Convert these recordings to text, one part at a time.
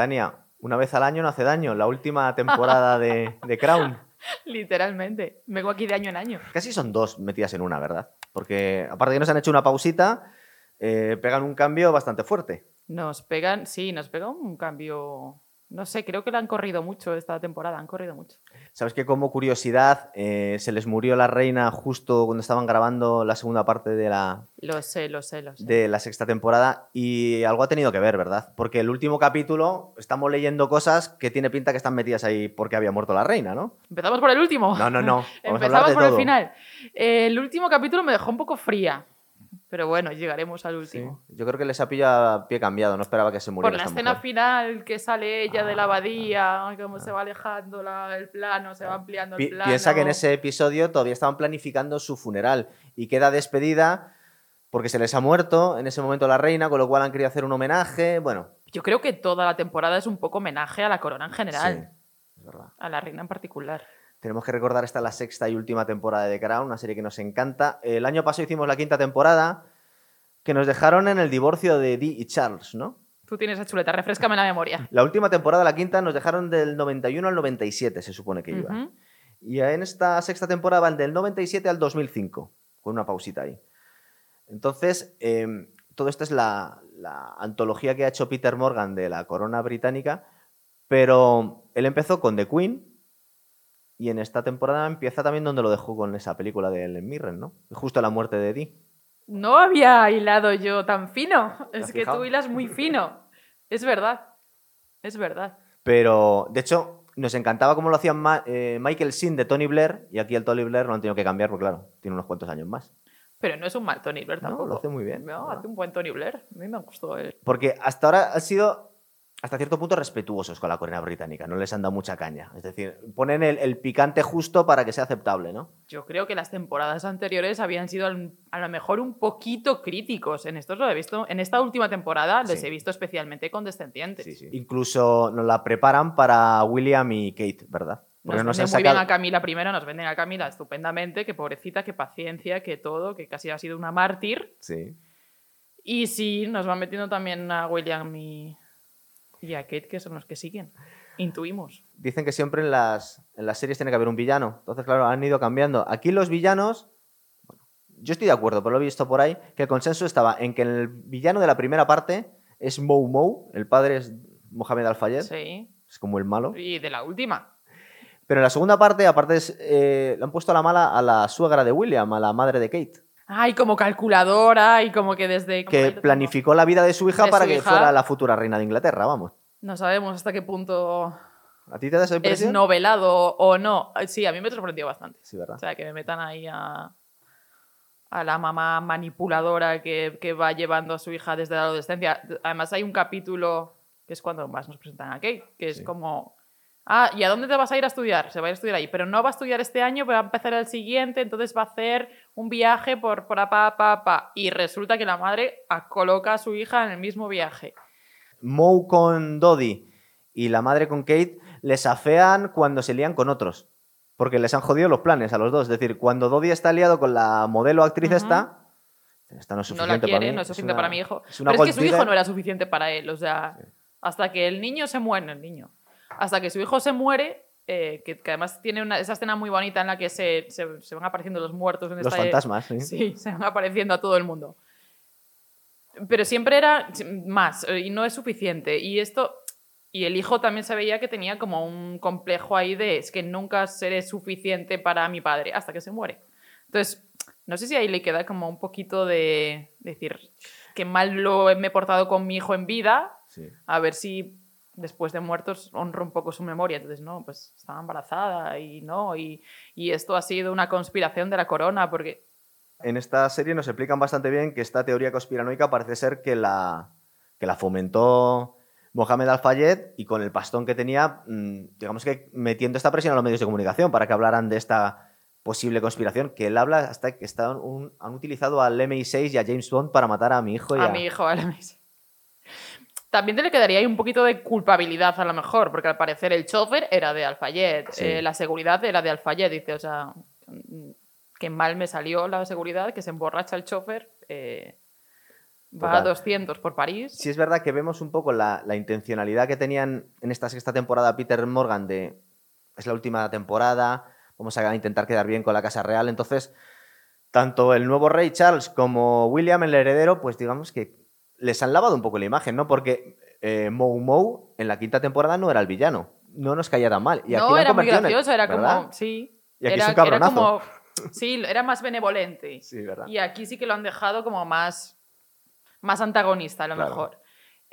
Tania, una vez al año no hace daño. La última temporada de, de Crown. Literalmente. Vengo aquí de año en año. Casi son dos metidas en una, ¿verdad? Porque aparte de que nos han hecho una pausita, eh, pegan un cambio bastante fuerte. Nos pegan, sí, nos pega un cambio. No sé, creo que la han corrido mucho esta temporada, han corrido mucho. Sabes que como curiosidad eh, se les murió la reina justo cuando estaban grabando la segunda parte de la, Lo sé, lo sé, lo sé. de la sexta temporada y algo ha tenido que ver, ¿verdad? Porque el último capítulo estamos leyendo cosas que tiene pinta que están metidas ahí porque había muerto la reina, ¿no? ¿Empezamos por el último? No, no, no. Empezamos por el final. Eh, el último capítulo me dejó un poco fría. Pero bueno, llegaremos al Sí. último. Yo creo que les ha pillado a pie cambiado, no esperaba que se muriera Por la esta escena mujer. final que sale ella de la Ah, abadía, cómo se va alejando la- el plano, se va ampliando el Pi- plano. piensa que en ese episodio todavía estaban planificando su funeral y queda despedida porque se les ha muerto en ese momento la reina, con lo cual han querido hacer un homenaje. Bueno, Yo creo que toda la temporada es un poco homenaje a la corona en general, sí, es verdad. a la reina en particular. Tenemos que recordar esta la sexta y última temporada de The Crown, una serie que nos encanta. El año pasado hicimos la quinta temporada, que nos dejaron en el divorcio de Dee y Charles, ¿no? Tú tienes esa chuleta, refrescame la memoria. La última temporada, la quinta, nos dejaron del 91 al 97, se supone que iba. Y en esta sexta temporada van del 97 al 2005, con una pausita ahí. Entonces, eh, todo esto es la, la antología que ha hecho Peter Morgan de la corona británica, pero él empezó con The Queen y en esta temporada empieza también donde lo dejó con esa película de Ellen Mirren, ¿no? Justo la muerte de Dee. No había hilado yo tan fino. ¿Te has Es que fijado? tú hilas muy fino. Es verdad. Es verdad. Pero, de hecho, nos encantaba cómo lo hacían Ma- eh, Michael Sin de Tony Blair y aquí el Tony Blair lo han tenido que cambiar porque, claro, tiene unos cuantos años más. Pero no es un mal Tony Blair No, lo hace muy bien, No, ¿verdad? hace un buen Tony Blair. A mí me gustó él. Porque hasta ahora han sido, hasta cierto punto, respetuosos con la corona británica. No les han dado mucha caña. Es decir, ponen el, el picante justo para que sea aceptable, ¿no? Yo creo que las temporadas anteriores habían sido al- a lo mejor un poquito críticos. En estos lo he visto. En esta última temporada les Sí. he visto especialmente condescendientes. Incluso nos la preparan para William y Kate, ¿verdad? Nos nos venden han muy bien sacado- a Camila primero, nos venden a Camila estupendamente, que pobrecita, que paciencia, que todo, que casi ha sido una mártir. Sí. Y sí, nos van metiendo también a William y, y a Kate, que son los que siguen. Intuimos. Dicen que siempre en las, en las series tiene que haber un villano. Entonces, claro, han ido cambiando. Aquí los villanos. bueno, yo estoy de acuerdo, pero lo he visto por ahí, que el consenso estaba en que el villano de la primera parte es Mou Mou, el padre es Mohamed Al-Fayed, Sí. es como el malo. Y de la última. Pero en la segunda parte, aparte, es, eh, le han puesto a la mala a la suegra de William, a la madre de Kate, Ay, como calculadora y como que desde... que planificó la vida de su hija De para su que hija. fuera la futura reina de Inglaterra, vamos. No sabemos hasta qué punto ¿A ti te da esa es novelado o no. Sí, a mí me sorprendió bastante. Sí, ¿verdad? O sea, que me metan ahí a, a la mamá manipuladora que, que va llevando a su hija desde la adolescencia. Además, hay un capítulo que es cuando más nos presentan a Kate, que es Sí. como. Ah, ¿y a dónde te vas a ir a estudiar? Se va a ir a estudiar ahí, pero no va a estudiar este año, pero va a empezar el siguiente, entonces va a hacer un viaje por, por pa, pa, pa. Y resulta que la madre coloca a su hija en el mismo viaje. Moe con Dodie y la madre con Kate les afean cuando se lían con otros. Porque les han jodido los planes a los dos. Es decir, cuando Dodie está liado con la modelo actriz Ujú. esta, esta no es no suficiente la quiere, para mí. no es suficiente una- para mi hijo. es Pero es que su hijo no era suficiente para él, o sea, hasta que el niño se muere, el niño. Hasta que su hijo se muere, eh, que, que además tiene una, esa escena muy bonita en la que se, se- se van apareciendo los muertos en Los esta fantasmas, sí. Sí, se van apareciendo a todo el mundo. Pero siempre era más eh, y no es suficiente. Y esto. Y el hijo también se veía que tenía como un complejo ahí de es que nunca seré suficiente para mi padre hasta que se muere. Entonces, no sé si ahí le queda como un poquito de decir que mal lo me he portado con mi hijo en vida, Sí. a ver si después de muertos honro un poco su memoria. Entonces, no, pues estaba embarazada y no, y, y esto ha sido una conspiración de la corona, porque En esta serie nos explican bastante bien que esta teoría conspiranoica parece ser que la, que la fomentó Mohamed Al-Fayed y con el pastón que tenía, mm, digamos que metiendo esta presión a los medios de comunicación para que hablaran de esta posible conspiración, que él habla hasta que están un- han utilizado al MI6 y a James Bond para matar a mi hijo y a mi hijo, a la mesa. También te le quedaría ahí un poquito de culpabilidad a lo mejor, porque al parecer el chofer era de Alfayet, Sí. eh, la seguridad era de Alfayet, dice, o sea, que mal me salió la seguridad, que se emborracha el chofer. eh, Va a Total. 200 por París. Sí es verdad que vemos un poco la, la intencionalidad que tenían en esta sexta temporada Peter Morgan de es la última temporada, vamos a intentar quedar bien con la Casa Real. Entonces, tanto el nuevo rey Charles como William, el heredero, pues digamos que les han lavado un poco la imagen, ¿no? Porque eh, Mou Mou en la quinta temporada no era el villano, no nos caía tan mal. Y aquí no, era muy gracioso, era ¿verdad? como. Sí. Y aquí era, es un era como. Sí, era más benevolente. Sí, ¿verdad? Y aquí sí que lo han dejado como más, más antagonista, a lo Claro. mejor.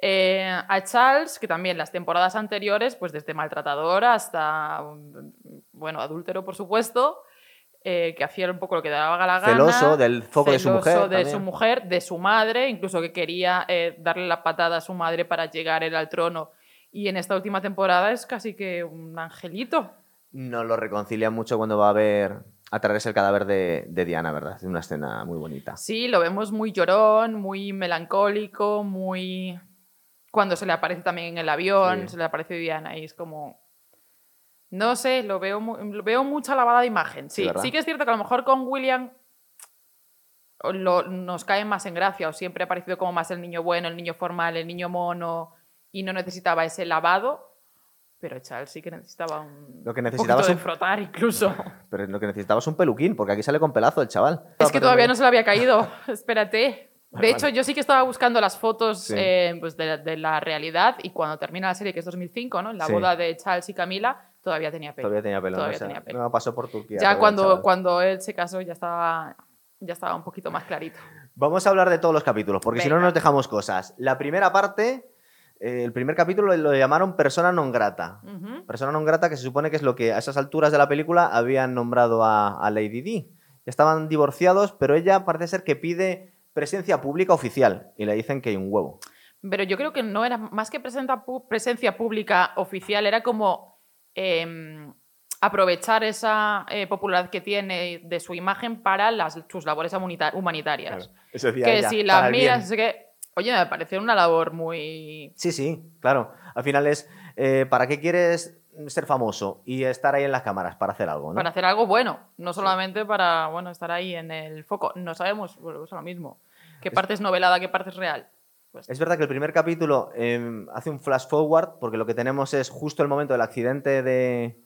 Eh, a Charles, que también las temporadas anteriores, pues desde maltratador hasta, um, bueno, adúltero, por supuesto, eh, que hacía un poco lo que daba la gana. Celoso del foco de su celoso mujer. de también. su mujer, de su madre, incluso que quería eh, darle la patada a su madre para llegar él al trono. Y en esta última temporada es casi que un angelito. No lo reconcilia mucho cuando va a ver a traerse el cadáver de, de Diana, ¿verdad? Es una escena muy bonita. Sí, lo vemos muy llorón, muy melancólico, muy... Cuando se le aparece también en el avión, Sí. se le aparece Diana y es como... No sé, lo veo, lo veo mucha lavada de imagen. Sí, Sí, que es cierto que a lo mejor con William lo- nos cae más en gracia o siempre ha parecido como más el niño bueno, el niño formal, el niño mono y no necesitaba ese lavado. Pero Charles sí que necesitaba un Lo que necesitaba de un- frotar incluso. Pero lo que necesitaba es un peluquín, porque aquí sale con pelazo el chaval. Es que todavía no se le había caído. Espérate. De Vale. hecho, yo sí que estaba buscando las fotos Sí. eh, pues de, la- de la realidad y cuando termina la serie, que es 2005, ¿no? En la Sí. boda de Charles y Camila, todavía tenía pelo. Todavía tenía pelo. Todavía o sea, tenía pelo. No pasó por Turquía. ya cuando, cuando él se casó ya estaba, ya estaba un poquito más clarito. Vamos a hablar de todos los capítulos, porque si no nos dejamos cosas. La primera parte, eh, el primer capítulo lo llamaron persona non grata. Persona non grata que se supone que es lo que a esas alturas de la película habían nombrado a, a Lady Di. Ya estaban divorciados, pero ella parece ser que pide presencia pública oficial y le dicen que hay un huevo. Pero yo creo que no era más que presenta presencia pública oficial, era como em, aprovechar esa eh, popularidad que tiene de su imagen para las, sus labores humanita- humanitarias. Eso decía que ella, si la miras, es que, oye, me parece una labor muy... Sí, sí, claro. Al final es, eh, ¿para qué quieres ser famoso y estar ahí en las cámaras? Para hacer algo, ¿no? Para hacer algo bueno, no solamente para bueno, estar ahí en el foco. No sabemos, volvemos a lo mismo. ¿Qué parte es novelada, qué parte es real? Es verdad que el primer capítulo eh, hace un flash forward porque lo que tenemos es justo el momento del accidente de...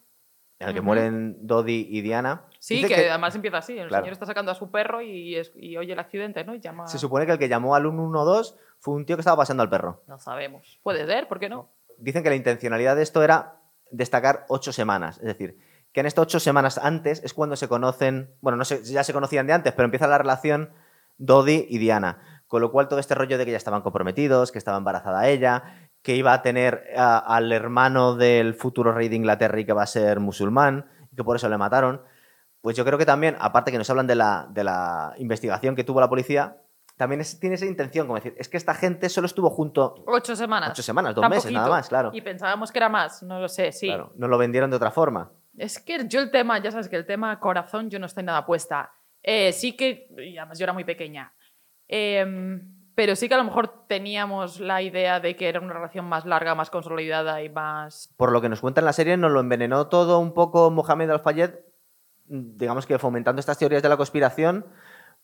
en el que mueren Dodi y Diana. sí, que, además empieza así. El Claro. señor está sacando a su perro y, es- y oye el accidente, ¿no? Y llama... Se supone que el que llamó al 112 fue un tío que estaba pasando al perro. No sabemos. Puede ser, ¿por qué no? Dicen que la intencionalidad de esto era destacar ocho semanas. Es decir, que en estas ocho semanas antes es cuando se conocen, bueno, no sé, ya se conocían de antes, pero empieza la relación Dodi y Diana. Con lo cual todo este rollo de que ya estaban comprometidos, que estaba embarazada ella, que iba a tener a- al hermano del futuro rey de Inglaterra y que va a ser musulmán, y que por eso le mataron. Pues yo creo que también, aparte que nos hablan de la, de la investigación que tuvo la policía, también es- tiene esa intención, como decir, es que esta gente solo estuvo junto Ocho semanas. ocho semanas, dos Tan meses, nada más, claro. Y pensábamos que era más, no lo sé, sí. Claro, no lo vendieron de otra forma. Es que yo el tema, ya sabes que el tema corazón yo no estoy nada puesta. Eh, sí que, y además yo era muy pequeña, Em, pero sí que a lo mejor teníamos la idea de que era una relación más larga, más consolidada y más... Por lo que nos cuenta en la serie, nos lo envenenó todo un poco Mohamed Al-Fayed, digamos que fomentando estas teorías de la conspiración,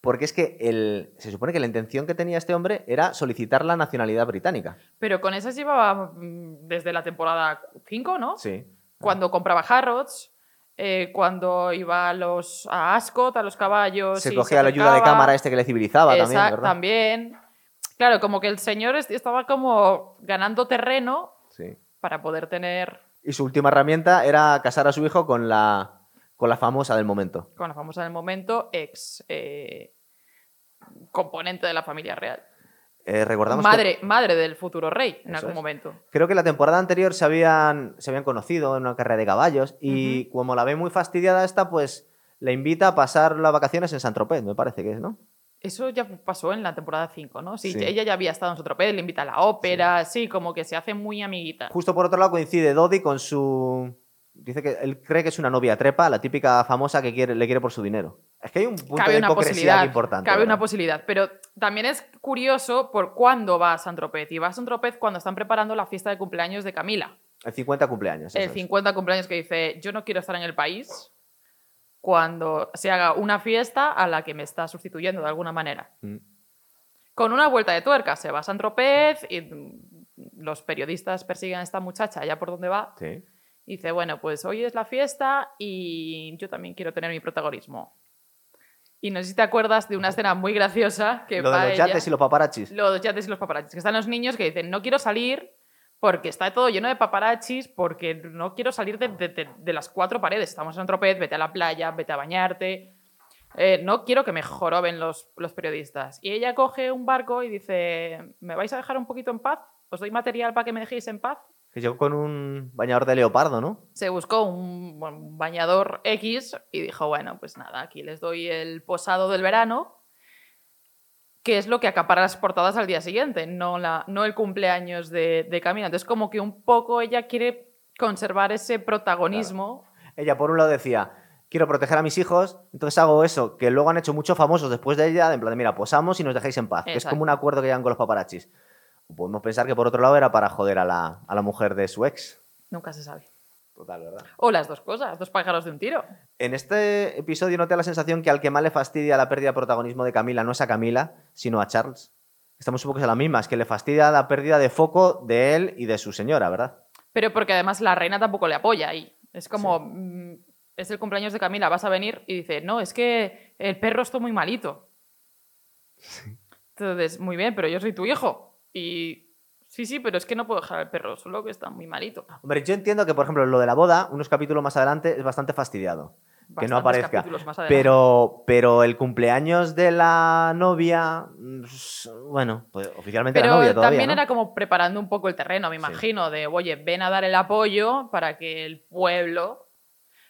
porque es que el, se supone que la intención que tenía este hombre era solicitar la nacionalidad británica. Pero con esas llevaba mm, desde la temporada 5, ¿no? Sí. Cuando compraba Harrods, eh, cuando iba a, los, a Ascot, a los caballos... Se y cogía la ayuda de cámara este que le civilizaba también, ¿verdad? también. Claro, como que el señor est- estaba como ganando terreno Sí. para poder tener Y su última herramienta era casar a su hijo con la, con la famosa del momento. con la famosa del momento ex eh, componente de la familia real. Eh, recordamos que- Madre, madre del futuro rey en algún es. momento. Creo que la temporada anterior se habían, se habían conocido en una carrera de caballos y como la ve muy fastidiada esta, pues la invita a pasar las vacaciones en Saint-Tropez, me parece que es, ¿no? Eso ya pasó en la temporada 5, ¿no? Sí, Sí. ella ya había estado en su tropez, le invita a la ópera, sí. como que se hace muy amiguita. Justo por otro lado coincide Dodi con su... Dice que él cree que es una novia trepa, la típica famosa que quiere, le quiere por su dinero. Es que hay un punto cabe de una posibilidad. importante. cabe una posibilidad. Pero también es curioso por cuándo va a San Tropez. Y va a San Tropez cuando están preparando la fiesta de cumpleaños de Camila. El 50 cumpleaños. el eso es. 50 cumpleaños que dice, yo no quiero estar en el país cuando se haga una fiesta a la que me está sustituyendo de alguna manera. Mm. Con una vuelta de tuerca, se va a San Tropez y mm, los periodistas persiguen a esta muchacha allá por donde va. Sí. Y dice, bueno, pues hoy es la fiesta y yo también quiero tener mi protagonismo. Y no sé si te acuerdas de una escena muy graciosa que Lo va de los ella- yates y los paparachis. los yates y los paparazzis. Que están los niños que dicen, no quiero salir porque está todo lleno de paparazzis, porque no quiero salir de, de- de- de las cuatro paredes. Estamos en Tropez, vete a la playa, vete a bañarte. Eh, no quiero que me joroben los, los periodistas. Y ella coge un barco y dice, ¿me vais a dejar un poquito en paz? ¿Os doy material para que me dejéis en paz? Que llegó con un bañador de leopardo, ¿no? se buscó un, bañador X y dijo, bueno, pues nada, aquí les doy el posado del verano, que es lo que acapara las portadas al día siguiente, no, la, no el cumpleaños de, de Camila. Entonces, como que un poco ella quiere conservar ese protagonismo. Ella por un lado decía, quiero proteger a mis hijos, entonces hago eso, que luego han hecho muchos famosos después de ella, en plan de, mira, posamos y nos dejáis en paz, que es como un acuerdo que llegan con los paparachis. Podemos pensar que por otro lado era para joder a la, a la mujer de su ex. Nunca se sabe. Total, ¿verdad? O las dos cosas, dos pájaros de un tiro. En este episodio no te da la sensación que al que más le fastidia la pérdida de protagonismo de Camila no es a Camila, sino a Charles. Estamos un poco a la misma, es que le fastidia la pérdida de foco de él y de su señora, ¿verdad? Pero porque además la reina tampoco le apoya ahí. Es como, mm, es el cumpleaños de Camila, vas a venir y dice, no, es que el perro está muy malito. Entonces, muy bien, pero yo soy tu hijo. Y sí, sí, pero es que no puedo dejar al perro, solo que está muy malito. Hombre, yo entiendo que, por ejemplo, lo de la boda, unos capítulos más adelante, es bastante fastidiado. que no Bastantes aparezca. más. Pero, pero el cumpleaños de la novia, mm, bueno, pues oficialmente Pero era novia todavía, también ¿no? era como preparando un poco el terreno, me Sí. imagino, de, oye, ven a dar el apoyo para que el pueblo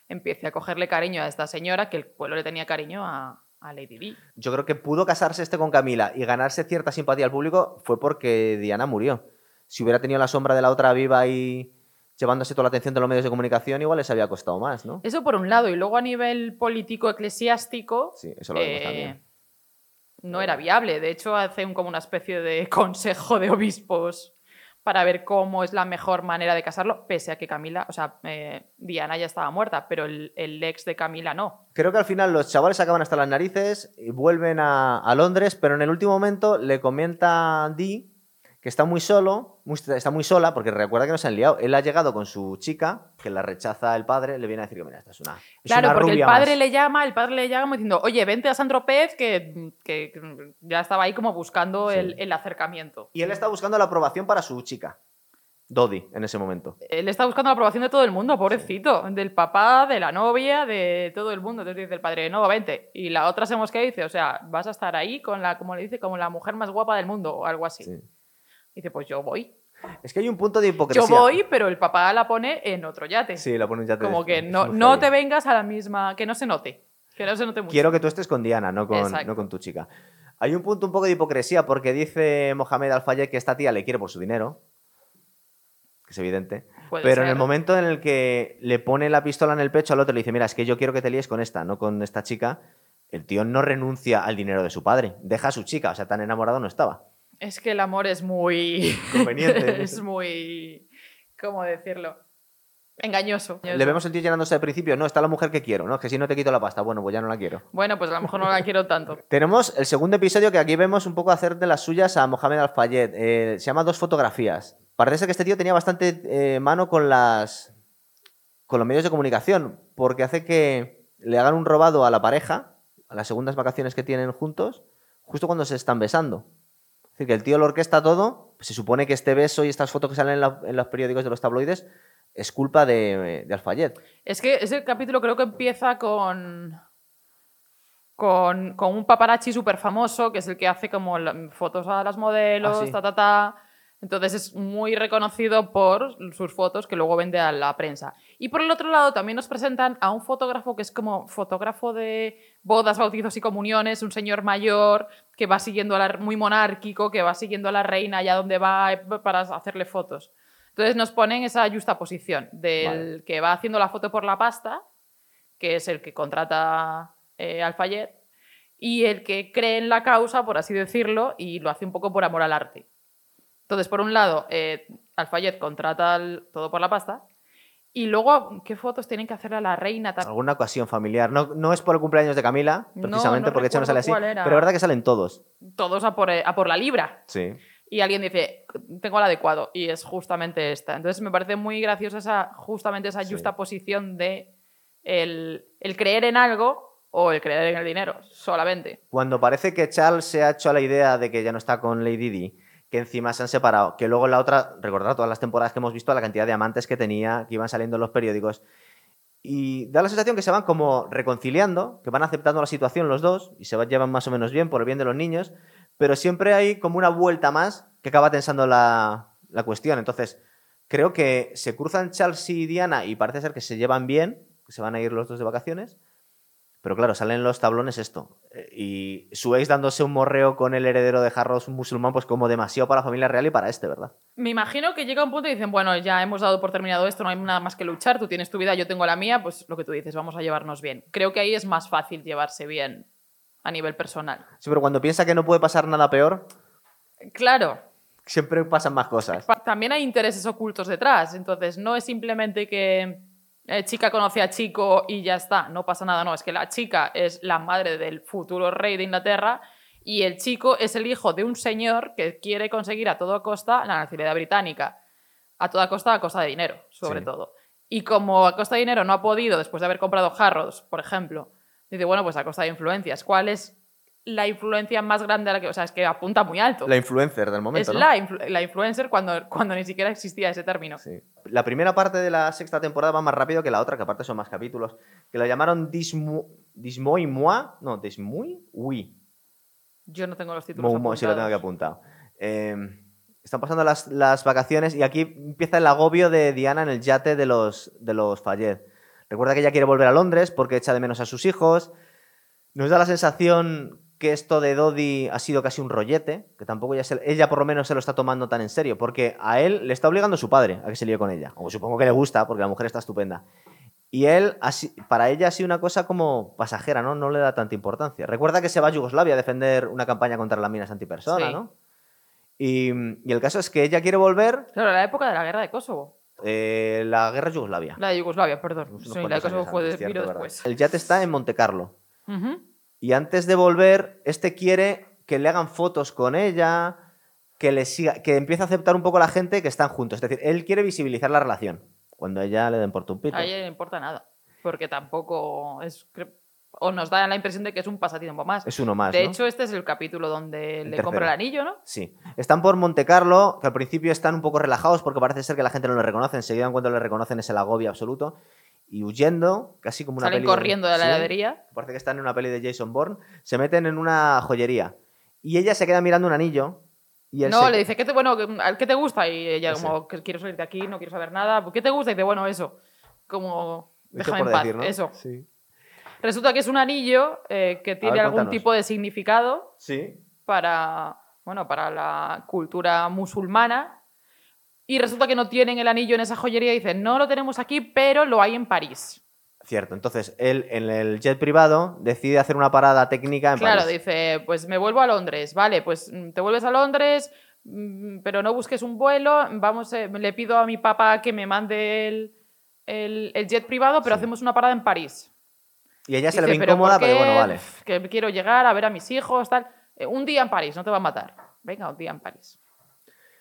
empiece a cogerle cariño a esta señora, que el pueblo le tenía cariño a, a Lady Di. Yo creo que pudo casarse este con Camila y ganarse cierta simpatía al público fue porque Diana murió. Si hubiera tenido la sombra de la otra viva y llevándose toda la atención de los medios de comunicación, igual les había costado más, ¿no? Eso por un lado, y luego a nivel político-eclesiástico, Sí, eso lo vemos eh, también. no era viable. De hecho, hace un- como una especie de consejo de obispos para ver cómo es la mejor manera de casarlo, pese a que Camila, o sea, eh, Diana ya estaba muerta, pero el, ex de Camila no. Creo que al final los chavales acaban hasta las narices y vuelven a, a Londres, pero en el último momento le comenta Dee que está muy solo, muy- está muy sola, porque recuerda que no se han liado. Él ha llegado con su chica, que la rechaza el padre, le viene a decir que mira, esta es una, es Claro, una porque el rubia padre más". le llama, el padre le llama diciendo, oye, vente a San Tropez, que, que- que ya estaba ahí como buscando Sí. el, el acercamiento. Y él está buscando la aprobación para su chica, Dodi, en ese momento. Él está buscando la aprobación de todo el mundo, pobrecito. Del papá, de la novia, de todo el mundo. Entonces dice el padre, no, vente. Y la otra se mosquea y dice, o sea, vas a estar ahí con la, como le dice, como la mujer más guapa del mundo o algo así. Sí. Dice, pues yo voy. Es que hay un punto de hipocresía. Yo voy, pero el papá la pone en otro yate. Sí, la ponen ya te como que no, no te vengas a la misma, que no se note. Que no se note mucho. Quiero que tú estés con Diana, no con, no con tu chica. Hay un punto un poco de hipocresía porque dice Mohamed Al-Fayed que esta tía le quiere por su dinero, que es evidente, Puede pero en el momento en el que le pone la pistola en el pecho al otro y le dice, mira, es que yo quiero que te líes con esta, no con esta chica, el tío no renuncia al dinero de su padre, deja a su chica, o sea, tan enamorado no estaba. Es que el amor es muy. Conveniente. es muy. ¿Cómo decirlo? Engañoso. Le vemos el tío llenándose al principio, no, está la mujer que quiero, ¿no? Es que si no te quito la pasta, bueno, pues ya no la quiero. Bueno, pues a lo mejor no la quiero tanto. Tenemos el segundo episodio que aquí vemos un poco hacer de las suyas a Mohamed Al-Fayed. Eh, se llama Dos fotografías. Parece que este tío tenía bastante eh, mano con las con los medios de comunicación, porque hace que le hagan un robado a la pareja, a las segundas vacaciones que tienen juntos, justo cuando se están besando. Es decir, que el tío lo orquesta todo, pues se supone que este beso y estas fotos que salen en, la- en los periódicos de los tabloides es culpa de, de Al-Fayed. Es que ese capítulo creo que empieza con. Con, con un paparazzi súper famoso, que es el que hace como la- fotos a las modelos, Ah, sí. ta, ta, ta. Entonces es muy reconocido por sus fotos que luego vende a la prensa. Y por el otro lado también nos presentan a un fotógrafo que es como fotógrafo de bodas, bautizos y comuniones, un señor mayor que va siguiendo a la, muy monárquico, que va siguiendo a la reina allá donde va eh, para hacerle fotos. Entonces nos ponen esa justa posición del Vale. que va haciendo la foto por la pasta, que es el que contrata eh, al Fayet, y el que cree en la causa, por así decirlo, y lo hace un poco por amor al arte. Entonces, por un lado, eh, Al-Fayed contrata al- todo por la pasta Y luego, ¿qué fotos tienen que hacer a la reina? Alguna ocasión familiar. No, no es por el cumpleaños de Camila, No, precisamente, no porque Echa no sale así. era. Pero es verdad que salen todos. Todos a por, a por la libra. Sí. Y alguien dice, tengo el adecuado. Y es justamente esta. Entonces me parece muy graciosa esa, justamente esa Sí. justa posición de el, el creer en algo o el creer en el dinero, solamente. Cuando parece que Charles se ha hecho a la idea de que ya no está con Lady Di, que encima se han separado, que luego la otra, recordad todas las temporadas que hemos visto, la cantidad de amantes que tenía, que iban saliendo en los periódicos. Y da la sensación que se van como reconciliando, que van aceptando la situación los dos y se van- llevan más o menos bien por el bien de los niños, pero siempre hay como una vuelta más que acaba tensando la, la cuestión. Entonces, creo que se cruzan Charles y Diana y parece ser que se llevan bien, que se van a ir los dos de vacaciones. Pero claro, salen los tablones esto. Eh, Y su ex dándose un morreo con el heredero de Harrods musulmán, pues como demasiado para la familia real y para este, ¿verdad? Me imagino que llega un punto y dicen, bueno, ya hemos dado por terminado esto, no hay nada más que luchar, tú tienes tu vida, yo tengo la mía, pues lo que tú dices, vamos a llevarnos bien. Creo que ahí es más fácil llevarse bien a nivel personal. Sí, pero cuando piensa que no puede pasar nada peor, Claro, siempre pasan más cosas. también hay intereses ocultos detrás, entonces no es simplemente que eh, chica conoce a chico y ya está, no pasa nada, no, es que la chica es la madre del futuro rey de Inglaterra y el chico es el hijo de un señor que quiere conseguir a toda costa la nacionalidad británica, a toda costa, a costa de dinero, sobre Sí. todo. Y como a costa de dinero no ha podido, después de haber comprado Harrods, por ejemplo, dice, bueno, pues a costa de influencias, ¿cuál es la influencia más grande a la que, o sea, es que apunta muy alto? La influencer del momento, es ¿no? la, influ- la influencer cuando, cuando ni siquiera existía ese término. Sí. La primera parte de la sexta temporada va más rápido que la otra, que aparte son más capítulos, que lo llamaron Dismo, Dismoy Moi, no, Dismoy Oui. Yo no tengo los títulos Mo- mo- sí, lo tengo apuntados. apuntado. Eh, están pasando las, las vacaciones y aquí empieza el agobio de Diana en el yate de los, de los Fayed. Recuerda que ella quiere volver a Londres porque echa de menos a sus hijos. Nos da la sensación que esto de Dodi ha sido casi un rollete, que tampoco ella, se- ella por lo menos se lo está tomando tan en serio, porque a él le está obligando su padre a que se líe con ella. O supongo que le gusta, porque la mujer está estupenda. Y él, así- para ella ha sido una cosa como pasajera, ¿no? No le da tanta importancia. Recuerda que se va a Yugoslavia a defender una campaña contra las minas antipersona, Sí. ¿no? Y, y el caso es que ella quiere volver Claro, la época de la guerra de Kosovo. eh, la guerra de Yugoslavia. La de Yugoslavia, perdón. Sí, la de Kosovo fue después. El yate está en Monte Carlo. Y antes de volver, este quiere que le hagan fotos con ella, que le siga, que empiece a aceptar un poco la gente que están juntos. Es decir, él quiere visibilizar la relación. Cuando a ella le den por un pito. A ella no le importa nada. Porque tampoco es. O nos da la impresión de que es un pasatiempo más. Es uno más. de ¿no? hecho, este es el capítulo donde le tercero. compra el anillo, ¿no? Sí. Están por Monte Carlo, que al principio están un poco relajados porque parece ser que la gente no le reconoce. Enseguida, en cuanto le reconocen, es el agobio absoluto. Y huyendo, casi como una Salen peli corriendo de la Sí. heladería. Parece que están en una peli de Jason Bourne. Se meten en una joyería. Y ella se queda mirando un anillo. Y él No, se- le dice, ¿qué te, bueno, ¿qué te gusta? Y ella, Ese. como, que quiero salir de aquí, no quiero saber nada. ¿Qué te gusta? Y dice, bueno, eso. Como, déjame en paz. decir, ¿no? Eso. Sí. Resulta que es un anillo eh, que tiene ver, algún cuéntanos. tipo de significado Sí. para, bueno, para la cultura musulmana. Y resulta que no tienen el anillo en esa joyería y dicen, no lo tenemos aquí, pero lo hay en París. Cierto. Entonces, él en el jet privado decide hacer una parada técnica en Claro, París. dice, pues me vuelvo a Londres, vale, pues mm, te vuelves a Londres, mm, pero no busques un vuelo, vamos, eh, le pido a mi papá que me mande el, el- el jet privado, pero Sí. hacemos una parada en París. Y ella se le ve "¿Pero incómoda, pero bueno, vale. Que quiero llegar a ver a mis hijos, tal. Eh, un día en París, no te va a matar. Venga, un día en París.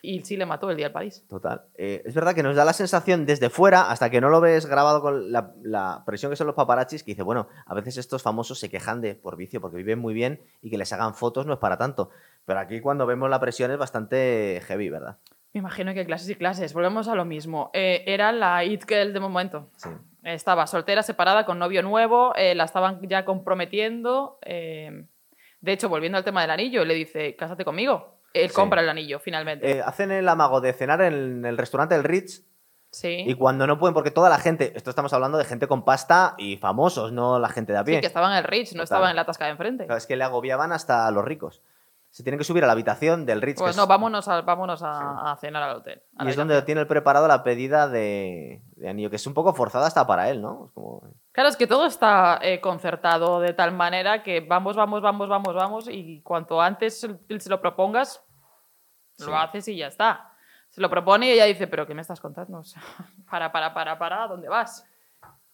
Y sí le mató el día en París. Total. Eh, es verdad que nos da la sensación desde fuera, hasta que no lo ves grabado con la, la presión que son los paparazzis, que dice, bueno, a veces estos famosos se quejan de por vicio, porque viven muy bien y que les hagan fotos no es para tanto. Pero aquí cuando vemos la presión es bastante heavy, ¿verdad? Me imagino que clases y clases. Volvemos a lo mismo. Eh, era la It Girl de momento. Sí. Estaba soltera, separada, con novio nuevo, eh, la estaban ya comprometiendo. de hecho, volviendo al tema del anillo, le dice, cásate conmigo. Él compra el anillo, finalmente. Eh, hacen el amago de cenar en el restaurante del Ritz sí. y cuando no pueden, porque toda la gente, esto estamos hablando de gente con pasta y famosos, no la gente de a pie. Sí, que estaba en el Rich, no Total. estaba en la tasca de enfrente. Claro, es que le agobiaban hasta a los ricos. Se tienen que subir a la habitación del Ritz. que Pues es- no, vámonos, a, vámonos a, a cenar al hotel. a Y es donde tiene el preparado la pedida de, de anillo, que es un poco forzada hasta para él, ¿no? Es como... Claro, es que todo está eh, concertado de tal manera que vamos, vamos, vamos, vamos, vamos, y cuanto antes se lo propongas, Sí. lo haces y ya está. Se lo propone y ella dice, pero ¿qué me estás contando? O sea, para, para, para, para, ¿dónde vas?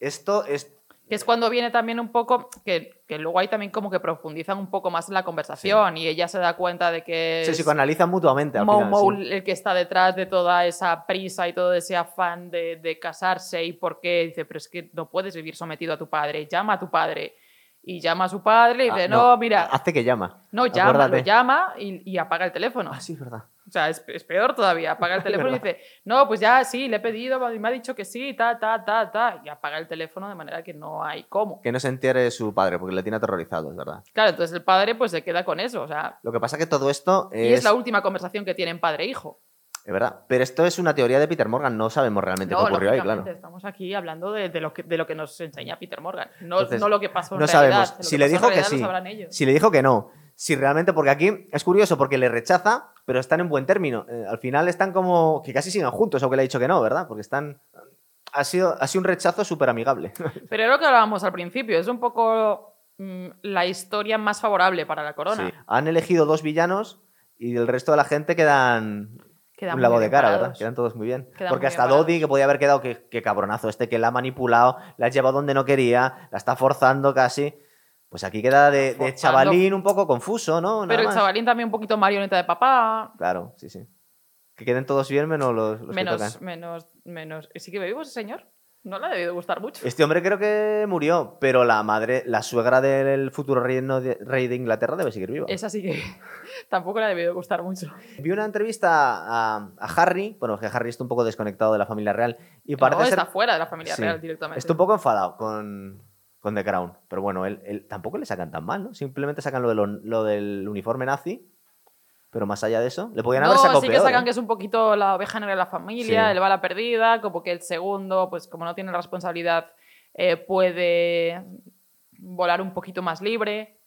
Esto es... Que es cuando viene también un poco, que, que luego hay también como que profundizan un poco más en la conversación y ella se da cuenta de que Se psicoanalizan mutuamente al Mo final, Mo sí. el que está detrás de toda esa prisa y todo ese afán de, de casarse y por qué dice, pero es que no puedes vivir sometido a tu padre, llama a tu padre. Y llama a su padre y dice, Ah, no, mira, Hazte que llama. no, llama, acuérdate. lo llama y, y apaga el teléfono. Ah, sí, es verdad. O sea, es, es peor todavía. Apaga el Es teléfono y dice, no, pues ya sí, le he pedido, y me ha dicho que sí, ta, ta, ta, ta. Y apaga el teléfono de manera que no hay cómo. Que no se entere su padre, porque le tiene aterrorizado, es verdad. Claro, entonces el padre pues se queda con eso. O sea, Lo que pasa que todo esto y es... es la última conversación que tienen padre e hijo. Es verdad. Pero esto es una teoría de Peter Morgan, no sabemos realmente No, qué ocurrió ahí, claro. Estamos aquí hablando de, de lo que, de lo que nos enseña Peter Morgan. No, Entonces, no lo que pasó en No realidad. sabemos. Si le dijo que sí, si le dijo que no, si realmente, porque aquí es curioso porque le rechaza, pero están en buen término. Eh, al final están como que casi siguen juntos, aunque le ha dicho que no, ¿verdad? Porque están... Ha sido, ha sido un rechazo súper amigable. Pero es lo que hablábamos al principio. Es un poco mm, la historia más favorable para la corona. Sí. Han elegido dos villanos y el resto de la gente quedan Un lavado de cara. ¿verdad? Quedan todos muy bien. Quedan Porque muy hasta. Dodi, que podía haber quedado, que, que cabronazo este, que la ha manipulado, la ha llevado donde no quería, la está forzando casi. Pues aquí queda de, chavalín un poco confuso, ¿no? Nada Pero el más. chavalín también un poquito marioneta de papá. Claro, sí, sí. Que queden todos bien menos los, los que menos, tocan. menos, menos. ¿Sí que vivo ese señor? No le ha debido gustar mucho. Este hombre creo que murió, pero la madre, la suegra del futuro rey, no de, rey de Inglaterra debe seguir viva. Esa sí que tampoco le ha debido gustar mucho. Vi una entrevista a, a Harry, bueno, que Harry está un poco desconectado de la familia real y parece no, ser... está fuera de la familia Sí. real directamente. Está un poco enfadado con, con The Crown, pero bueno, él, él- tampoco le sacan tan mal, ¿no? Simplemente sacan lo, de lo, lo del uniforme nazi, pero más allá de eso, le podían haber no, sacado sí que peor, sacan ¿eh? que es un poquito la oveja negra de la familia, Sí. el bala perdida, como que el segundo, pues como no tiene la responsabilidad, eh, puede volar un poquito más libre.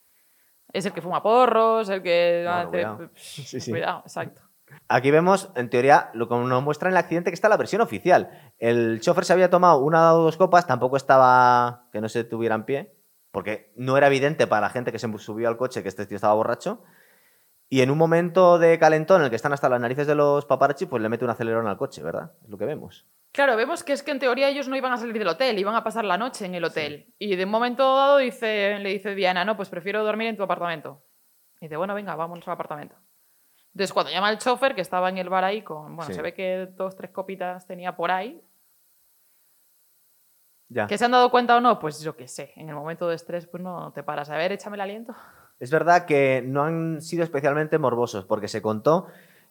Es el que fuma porros, el que Bueno, hace- cuidado. Sí, sí. Cuidado, exacto. Aquí vemos, en teoría, lo que nos muestra en el accidente, que está la versión oficial. El chofer se había tomado una o dos copas, tampoco estaba que no se tuviera en pie, porque no era evidente para la gente que se subió al coche que este tío estaba borracho. Y en un momento de calentón en el que están hasta las narices de los paparazzi, pues le mete un acelerón al coche, ¿verdad? Es lo que vemos. Claro, vemos que es que en teoría ellos no iban a salir del hotel, iban a pasar la noche en el hotel. Y de un momento dado dice, le dice Diana, no, pues prefiero dormir en tu apartamento. Y dice, bueno, venga, vámonos al apartamento. Entonces cuando llama el chofer, que estaba en el bar ahí, con, bueno, Sí. se ve que dos, tres copitas tenía por ahí, Ya. que se han dado cuenta o no, pues yo qué sé, en el momento de estrés, pues no te paras. A ver, échame el aliento. Es verdad que no han sido especialmente morbosos, porque se contó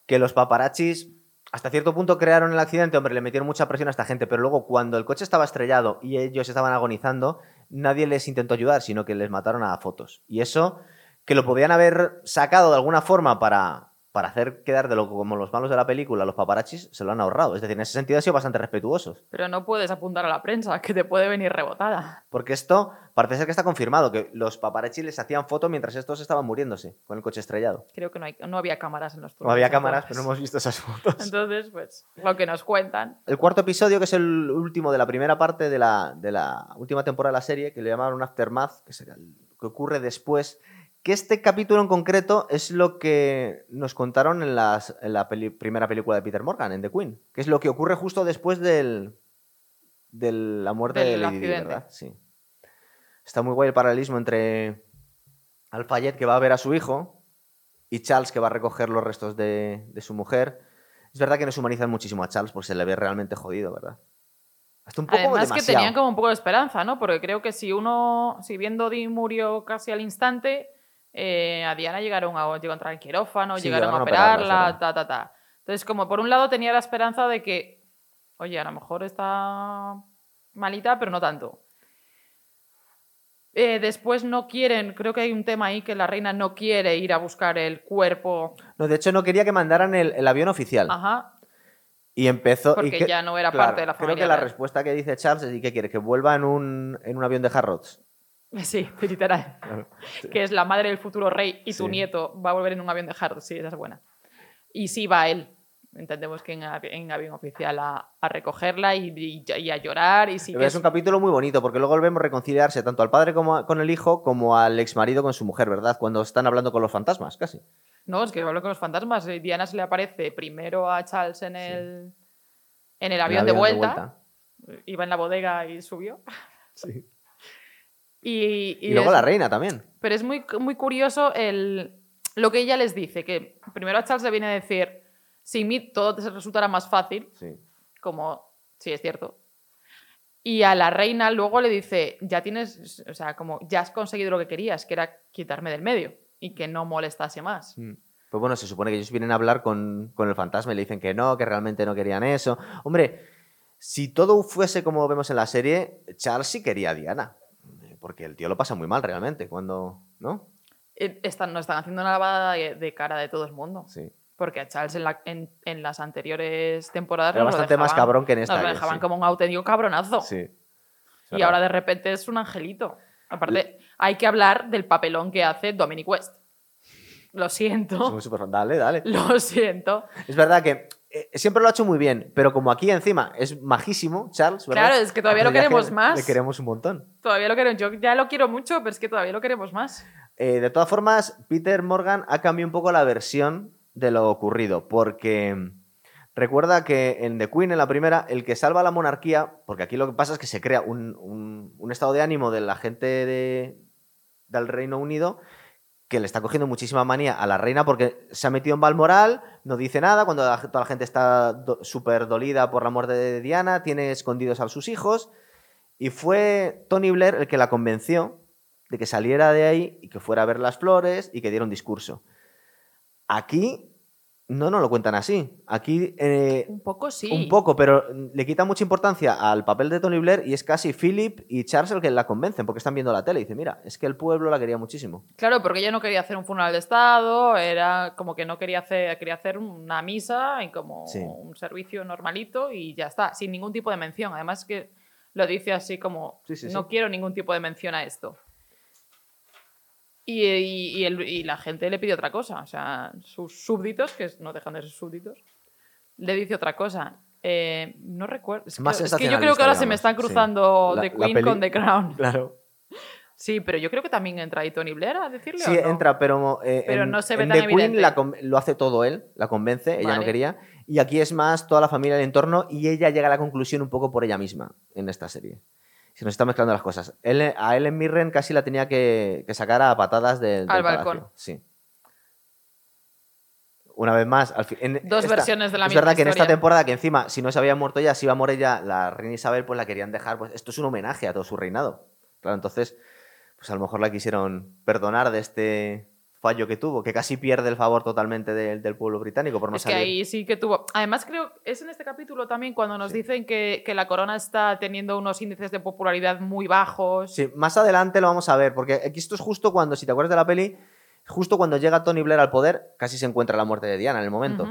que los paparazzis hasta cierto punto crearon el accidente, hombre, le metieron mucha presión a esta gente, pero luego cuando el coche estaba estrellado y ellos estaban agonizando, nadie les intentó ayudar, sino que les mataron a fotos. Y eso, que lo podían haber sacado de alguna forma para, para hacer quedar de lo como los malos de la película, los paparazzis, se lo han ahorrado. Es decir, en ese sentido han sido bastante respetuosos. Pero no puedes apuntar a la prensa, que te puede venir rebotada. Porque esto parece ser que está confirmado, que los paparazzis les hacían foto mientras estos estaban muriéndose con el coche estrellado. Creo que no, hay, no había cámaras en los No había cámaras, pero no hemos visto esas fotos. Entonces, pues, lo que nos cuentan. El cuarto episodio, que es el último de la primera parte de la, de la última temporada de la serie, que le llamaron Aftermath, que es el que ocurre después, que este capítulo en concreto es lo que nos contaron en, las- en la peli- primera película de Peter Morgan, en The Queen, que es lo que ocurre justo después del, de la muerte Del de Lady Di. ¿verdad? Sí. Está muy guay el paralelismo entre Alfayette, que va a ver a su hijo, y Charles, que va a recoger los restos de, de su mujer. Es verdad que nos humanizan muchísimo a Charles porque se le ve realmente jodido, ¿verdad? Hasta un poco Además que demasiado. tenían como un poco de esperanza, ¿no? Porque creo que si uno, si bien Dodi murió casi al instante, eh, a Diana llegaron a, llegó a entrar en quirófano, Sí, llegaron, llegaron a operarla, ta, ta, ta. Entonces, como por un lado tenía la esperanza de que, oye, a lo mejor está malita, pero no tanto. Eh, después no quieren, creo que hay un tema ahí que la reina no quiere ir a buscar el cuerpo. No, de hecho, no quería que mandaran el, el avión oficial. Ajá. Y empezó. y Porque que- ya no era claro, parte de la Creo familia que la respuesta que dice Charles es: ¿y qué quiere? ¿Que vuelva en un, en un avión de Harrods? Sí, literal. que es la madre del futuro rey y tu Sí. nieto va a volver en un avión de Harrods. Sí, esa es buena. Y sí va él. Entendemos que en, en avión oficial a, a recogerla y, y- y a llorar. Y sí Pero que es un capítulo muy bonito porque luego vemos reconciliarse tanto al padre como a- con el hijo como al ex marido con su mujer, ¿verdad? Cuando están hablando con los fantasmas, casi. No, es que hablo con los fantasmas. eh, Diana se le aparece primero a Charles en el, en el avión, de, vuelta. Iba en la bodega y subió. Sí. Y, Y, luego es- la reina también. Pero es muy, muy curioso el, lo que ella les dice, que primero a Charles le viene a decir, sin mí todo te resultará más fácil, Sí. como, sí, es cierto. Y a la reina luego le dice, ya tienes, o sea, como, ya has conseguido lo que querías, que era quitarme del medio y que no molestase más. Mm. Pues bueno, se supone que ellos vienen a hablar con, con el fantasma y le dicen que no, que realmente no querían eso. Hombre, si todo fuese como vemos en la serie, Charles sí quería a Diana. Porque el tío lo pasa muy mal realmente cuando. ¿No? Eh, Están, nos están haciendo una lavada de, de cara de todo el mundo. Sí. Porque a Charles en, la- en- en las anteriores temporadas Era nos bastante más cabrón que en esta. Nos lo dejaban sí. como un auténtico cabronazo. Sí. Y ahora de repente es un angelito. Aparte, hay que hablar del papelón que hace Dominic West. Lo siento. Dale, dale. Lo siento. Es verdad que siempre lo ha hecho muy bien, pero como aquí encima es majísimo, Charles, ¿verdad? Claro, es que todavía lo queremos que más. Le queremos un montón. Todavía lo queremos. Yo ya lo quiero mucho, pero es que todavía lo queremos más. Eh, de todas formas, Peter Morgan ha cambiado un poco la versión de lo ocurrido, porque mm, recuerda que en The Queen, en la primera, el que salva la monarquía, porque aquí lo que pasa es que se crea un, un- un estado de ánimo de la gente de- del Reino Unido que le está cogiendo muchísima manía a la reina porque se ha metido en Balmoral, no dice nada, cuando la- toda la gente está do- súper dolida por la muerte de Diana, tiene escondidos a sus hijos, y fue Tony Blair el que la convenció de que saliera de ahí y que fuera a ver las flores y que diera un discurso. Aquí no nos lo cuentan así. Aquí eh, Un poco sí. un poco, pero le quita mucha importancia al papel de Tony Blair y es casi Philip y Charles el que la convencen porque están viendo la tele y dicen, mira, es que el pueblo la quería muchísimo. Claro, porque ella no quería hacer un funeral de Estado, era como que no quería hacer, quería hacer una misa y como Sí. un servicio normalito y ya está, sin ningún tipo de mención. Además que lo dice así como, Sí, sí, no quiero ningún tipo de mención a esto. Y, y- y el- y la gente le pide otra cosa, o sea, sus súbditos, que no dejan de ser súbditos, le dice otra cosa. Eh, no recuerdo. Es, Más que, es que yo creo que ahora se me están digamos, sí. cruzando La- The Queen con The Crown. Claro. Sí, pero yo creo que también entra ahí Tony Blair a decirle. Sí, ¿o no? entra, pero, eh, Pero en, no se ve en tan The Queen la lo hace todo él, la convence, ella no Vale. quería. Y aquí es más toda la familia del entorno y ella llega a la conclusión un poco por ella misma en esta serie. Se nos están mezclando las cosas. Él, a Ellen Mirren casi la tenía que, que sacar a patadas del, Al del balcón. palacio. Sí. Una vez más, al fin- en Dos esta- versiones de la es misma verdad que en esta temporada, que encima, si no se había muerto ya, si iba a morir ya la reina Isabel, pues la querían dejar. Pues esto es un homenaje a todo su reinado. Claro, entonces, pues a lo mejor la quisieron perdonar de este fallo que tuvo, que casi pierde el favor totalmente del- del pueblo británico por no es que salir. ahí sí que tuvo. Además, creo es en este capítulo también cuando nos dicen que, que la corona está teniendo unos índices de popularidad muy bajos. Sí, más adelante lo vamos a ver, porque aquí esto es justo cuando, si te acuerdas de la peli, justo cuando llega Tony Blair al poder, casi se encuentra la muerte de Diana en el momento.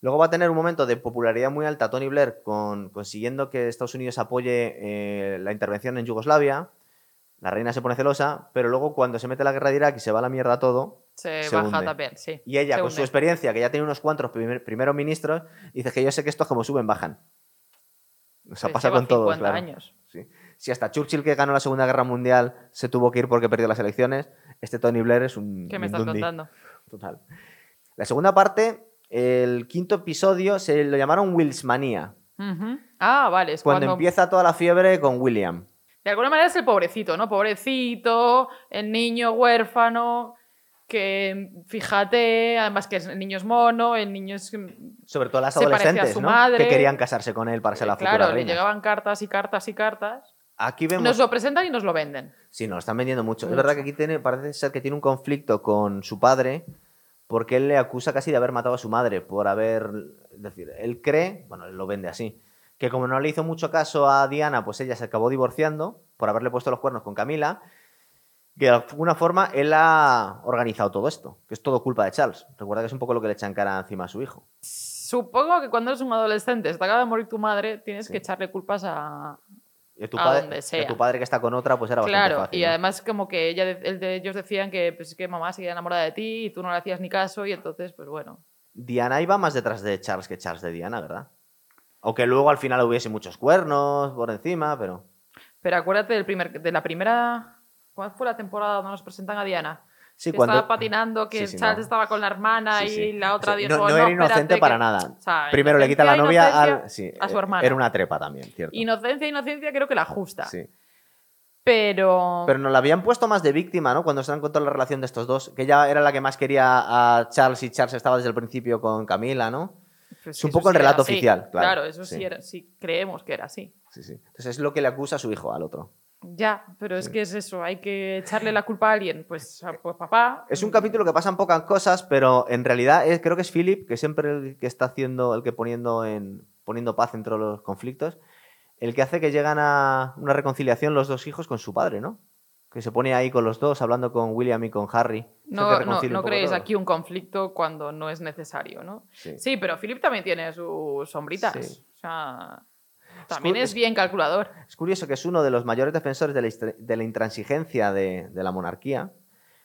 Luego va a tener un momento de popularidad muy alta Tony Blair con, consiguiendo que Estados Unidos apoye eh, la intervención en Yugoslavia. La reina se pone celosa, pero luego cuando se mete la guerra de Irak y se va a la mierda todo, Se, Se baja hunde. también, sí. y ella Se con su experiencia, que ya tiene unos cuantos primer- primeros ministros, dice que yo sé que estos como suben, bajan. O sea, pasa con todos, 50 claro. años. Sí. Si hasta Churchill, que ganó la Segunda Guerra Mundial, se tuvo que ir porque perdió las elecciones, este Tony Blair es un. ¿Qué me estás contando? Total. La segunda parte, el quinto episodio, se lo llamaron Willsmanía. Ah, vale. Es Cuando, cuando, empieza toda la fiebre con William. De alguna manera es el pobrecito, ¿no? Pobrecito, el niño huérfano, que fíjate, además que el niño es mono, el niño es. Sobre todo las a adolescentes, su ¿no? madre. Que querían casarse con él para ser la futura claro, le llegaban cartas y cartas y cartas. Aquí vemos. Nos lo presentan y nos lo venden. Sí, nos lo están vendiendo mucho. Es Mucho. verdad que aquí tiene, parece ser que tiene un conflicto con su padre porque él le acusa casi de haber matado a su madre por haber... Es decir, él cree, bueno, él lo vende así, que como no le hizo mucho caso a Diana, pues ella se acabó divorciando por haberle puesto los cuernos con Camila, que de alguna forma él ha organizado todo esto, que es todo culpa de Charles. Recuerda que es un poco lo que le echan cara encima a su hijo. Supongo que cuando eres un adolescente, te acaba de morir tu madre, tienes Sí. que echarle culpas a. Y a tu, padre, donde y tu padre que está con otra, pues era bastante Claro, fácil. y ¿no? además, como que ella, de- el de- ellos decían que, pues, que mamá seguía enamorada de ti y tú no le hacías ni caso, y entonces, pues bueno. Diana iba más detrás de Charles que Charles de Diana, ¿verdad? Aunque luego al final hubiese muchos cuernos por encima, pero... Pero acuérdate del primer, de la primera. ¿Cuál fue la temporada donde nos presentan a Diana? Sí, que cuando- estaba patinando, que Sí, sí, Charles no. estaba con la hermana Sí, y la otra dijo, no, no era inocente que-". para nada. O sea, Primero le quita la novia al- a su eh, hermana. Era una trepa también, cierto. Inocencia, inocencia, creo que la justa. Sí. Pero... Pero nos la habían puesto más de víctima, ¿no? Cuando se han contado la relación de estos dos, que ella era la que más quería a Charles y Charles estaba desde el principio con Camila, ¿no? pues es un poco el relato oficial, claro. eso sí. Sí. era, sí creemos que era así. Sí, sí. Entonces es lo que le acusa a su hijo al otro. Ya, pero es que es eso, hay que echarle la culpa a alguien. Pues, pues papá. Es un capítulo que pasan pocas cosas, pero en realidad es- creo que es Philip, que siempre el que está haciendo, el que poniendo en poniendo paz entre los conflictos, el que hace que llegan a una reconciliación los dos hijos con su padre, ¿no? Que se pone ahí con los dos, hablando con William y con Harry. No, no, no creéis todo. aquí un conflicto cuando no es necesario, ¿no? Sí. Sí, pero Philip también tiene sus sombritas. Sí. O sea, también es es- bien calculador. Es curioso que es uno de los mayores defensores de la, istra- de la intransigencia de, de la monarquía,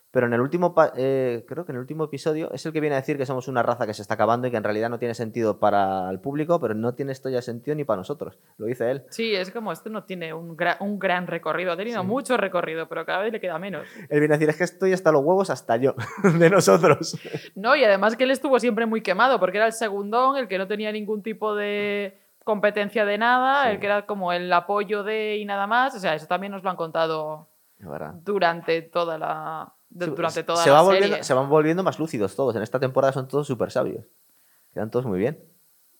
pero en el último, eh, creo que en el último episodio es el que viene a decir que somos una raza que se está acabando y que en realidad no tiene sentido para el público, pero no tiene esto ya sentido ni para nosotros. Lo dice él. Sí, es como este no tiene un, gra- un gran recorrido. Ha tenido Sí. mucho recorrido, pero cada vez le queda menos. Él viene a decir, es que estoy hasta los huevos hasta yo, de nosotros. No, y además que él estuvo siempre muy quemado, porque era el segundón, el que no tenía ningún tipo de competencia de nada, Sí. el que era como el apoyo de y nada más. O sea, eso también nos lo han contado durante toda la. de- Sí, durante toda se, la va serie. volviendo, se van volviendo más lúcidos todos. En esta temporada son todos súper sabios. Quedan todos muy bien.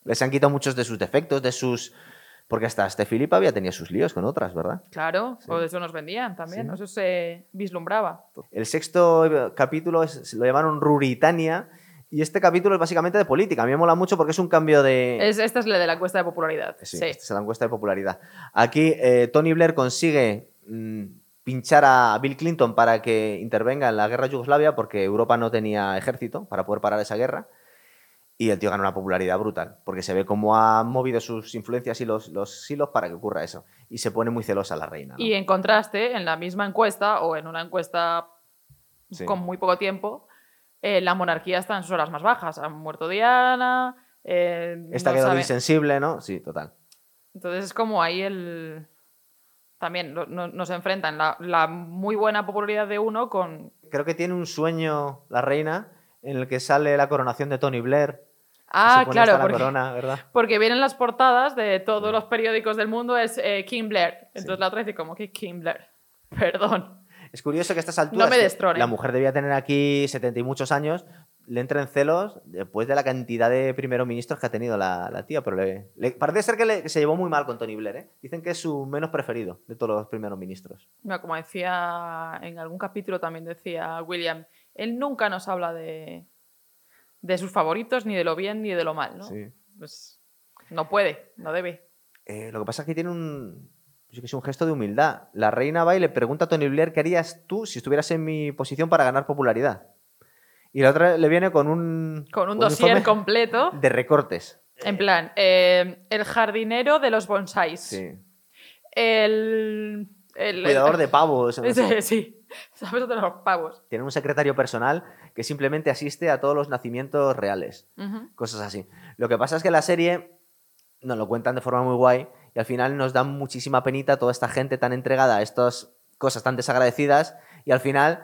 Les han quitado muchos de sus defectos, de sus... Porque hasta este Philip había tenido sus líos con otras, ¿verdad? Claro, Sí. o de eso nos vendían también, Sí. eso se vislumbraba. El sexto capítulo es- lo llamaron Ruritania y este capítulo es básicamente de política. A mí me mola mucho porque es un cambio de... Es, esta es la de la encuesta de popularidad. Sí, Sí. esta es la encuesta de popularidad. Aquí eh, Tony Blair consigue mm, pinchar a Bill Clinton para que intervenga en la guerra de Yugoslavia porque Europa no tenía ejército para poder parar esa guerra. Y el tío gana una popularidad brutal, porque se ve cómo ha movido sus influencias y los, los hilos para que ocurra eso. Y se pone muy celosa la reina. ¿no? Y en contraste, en la misma encuesta o en una encuesta Sí. con muy poco tiempo, eh, la monarquía está en sus horas más bajas. Ha muerto Diana. eh, Esta no quedó sabe- insensible, ¿no? Sí, total. Entonces es como ahí el. También lo- no- nos enfrentan la, la muy buena popularidad de uno con. Creo que tiene un sueño la reina en el que sale la coronación de Tony Blair. Ah, claro, la porque, corona, ¿verdad? porque vienen las portadas de todos los periódicos del mundo, es eh, King Blair. Entonces Sí. la otra dice, como que King Blair? Perdón. Es curioso que a estas alturas me la mujer debía tener aquí 70 y muchos años, le entren celos después de la cantidad de primeros ministros que ha tenido la, la tía, pero le, le- parece ser que, le- que se llevó muy mal con Tony Blair. ¿eh? Dicen que es su menos preferido de todos los primeros ministros. Como decía en algún capítulo también decía William, él nunca nos habla de, de sus favoritos, ni de lo bien ni de lo mal, ¿no? Sí. Pues no puede, no debe. Eh, lo que pasa es que tiene un, yo que sé, un gesto de humildad. La reina va y le pregunta a Tony Blair qué harías tú si estuvieras en mi posición para ganar popularidad. Y la otra le viene con un, Con un dossier completo, de recortes. en plan, eh, el jardinero de los bonsáis. Sí. El, el- Cuidador de pavos. no. Sí, sí, sabes de los pavos. Tienen un secretario personal que simplemente asiste a todos los nacimientos reales. Cosas así. Lo que pasa es que la serie nos lo cuentan de forma muy guay y al final nos dan muchísima penita toda esta gente tan entregada a estas cosas tan desagradecidas y al final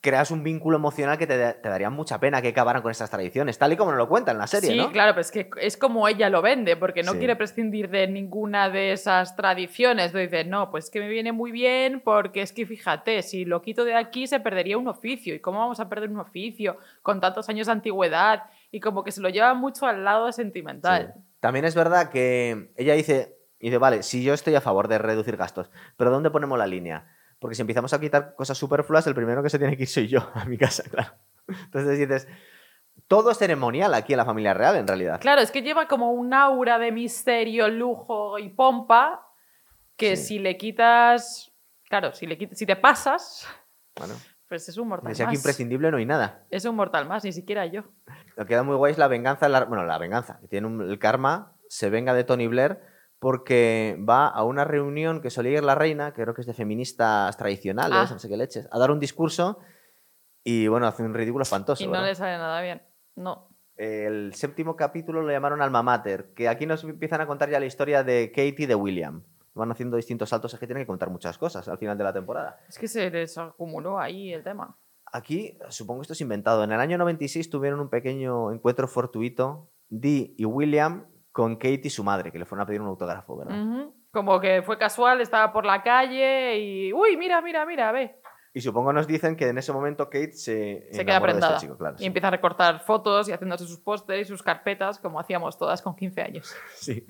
creas un vínculo emocional que te, te daría mucha pena que acabaran con estas tradiciones, tal y como nos lo cuentan en la serie, sí, ¿no? claro, pero es que es como ella lo vende, porque no Sí. quiere prescindir de ninguna de esas tradiciones. Dice, no, pues que me viene muy bien, porque es que fíjate, si lo quito de aquí se perdería un oficio. ¿Y cómo vamos a perder un oficio con tantos años de antigüedad? Y como que se lo lleva mucho al lado sentimental. Sí. También es verdad que ella dice, dice, vale, si yo estoy a favor de reducir gastos, pero ¿dónde ponemos la línea? Porque si empezamos a quitar cosas superfluas, el primero que se tiene que ir soy yo a mi casa, claro. Entonces dices, todo es ceremonial aquí en la familia real, en realidad. Claro, es que lleva como un aura de misterio, lujo y pompa que Sí. si le quitas. Claro, si, le si te pasas, Bueno, pues es un mortal más. imprescindible no hay nada. Es un mortal más, ni siquiera yo. Lo que queda muy guay es la venganza, la- bueno, la venganza, que tiene un- el karma, se venga de Tony Blair porque va a una reunión que solía ir la reina, que creo que es de feministas tradicionales, Ah. no sé qué leches, a dar un discurso y bueno, hace un ridículo espantoso. y no ¿verdad? le sale nada bien. No. El séptimo capítulo lo llamaron Alma Mater, que aquí nos empiezan a contar ya la historia de Katie y de William. Van haciendo distintos saltos, es que tienen que contar muchas cosas al final de la temporada. Es que se les acumuló ahí el tema. aquí, supongo que esto es inventado. En el año 96 tuvieron un pequeño encuentro fortuito, Dee y William, con Kate y su madre, que le fueron a pedir un autógrafo, ¿verdad? Como que fue casual, estaba por la calle y. ¡Uy, mira, mira, mira! Ve. Y supongo nos dicen que en ese momento Kate se, Se queda enamoró de este prendada. chico, claro. y sí. empieza a recortar fotos y haciéndose sus pósteres y sus carpetas, como hacíamos todas con 15 años. Sí.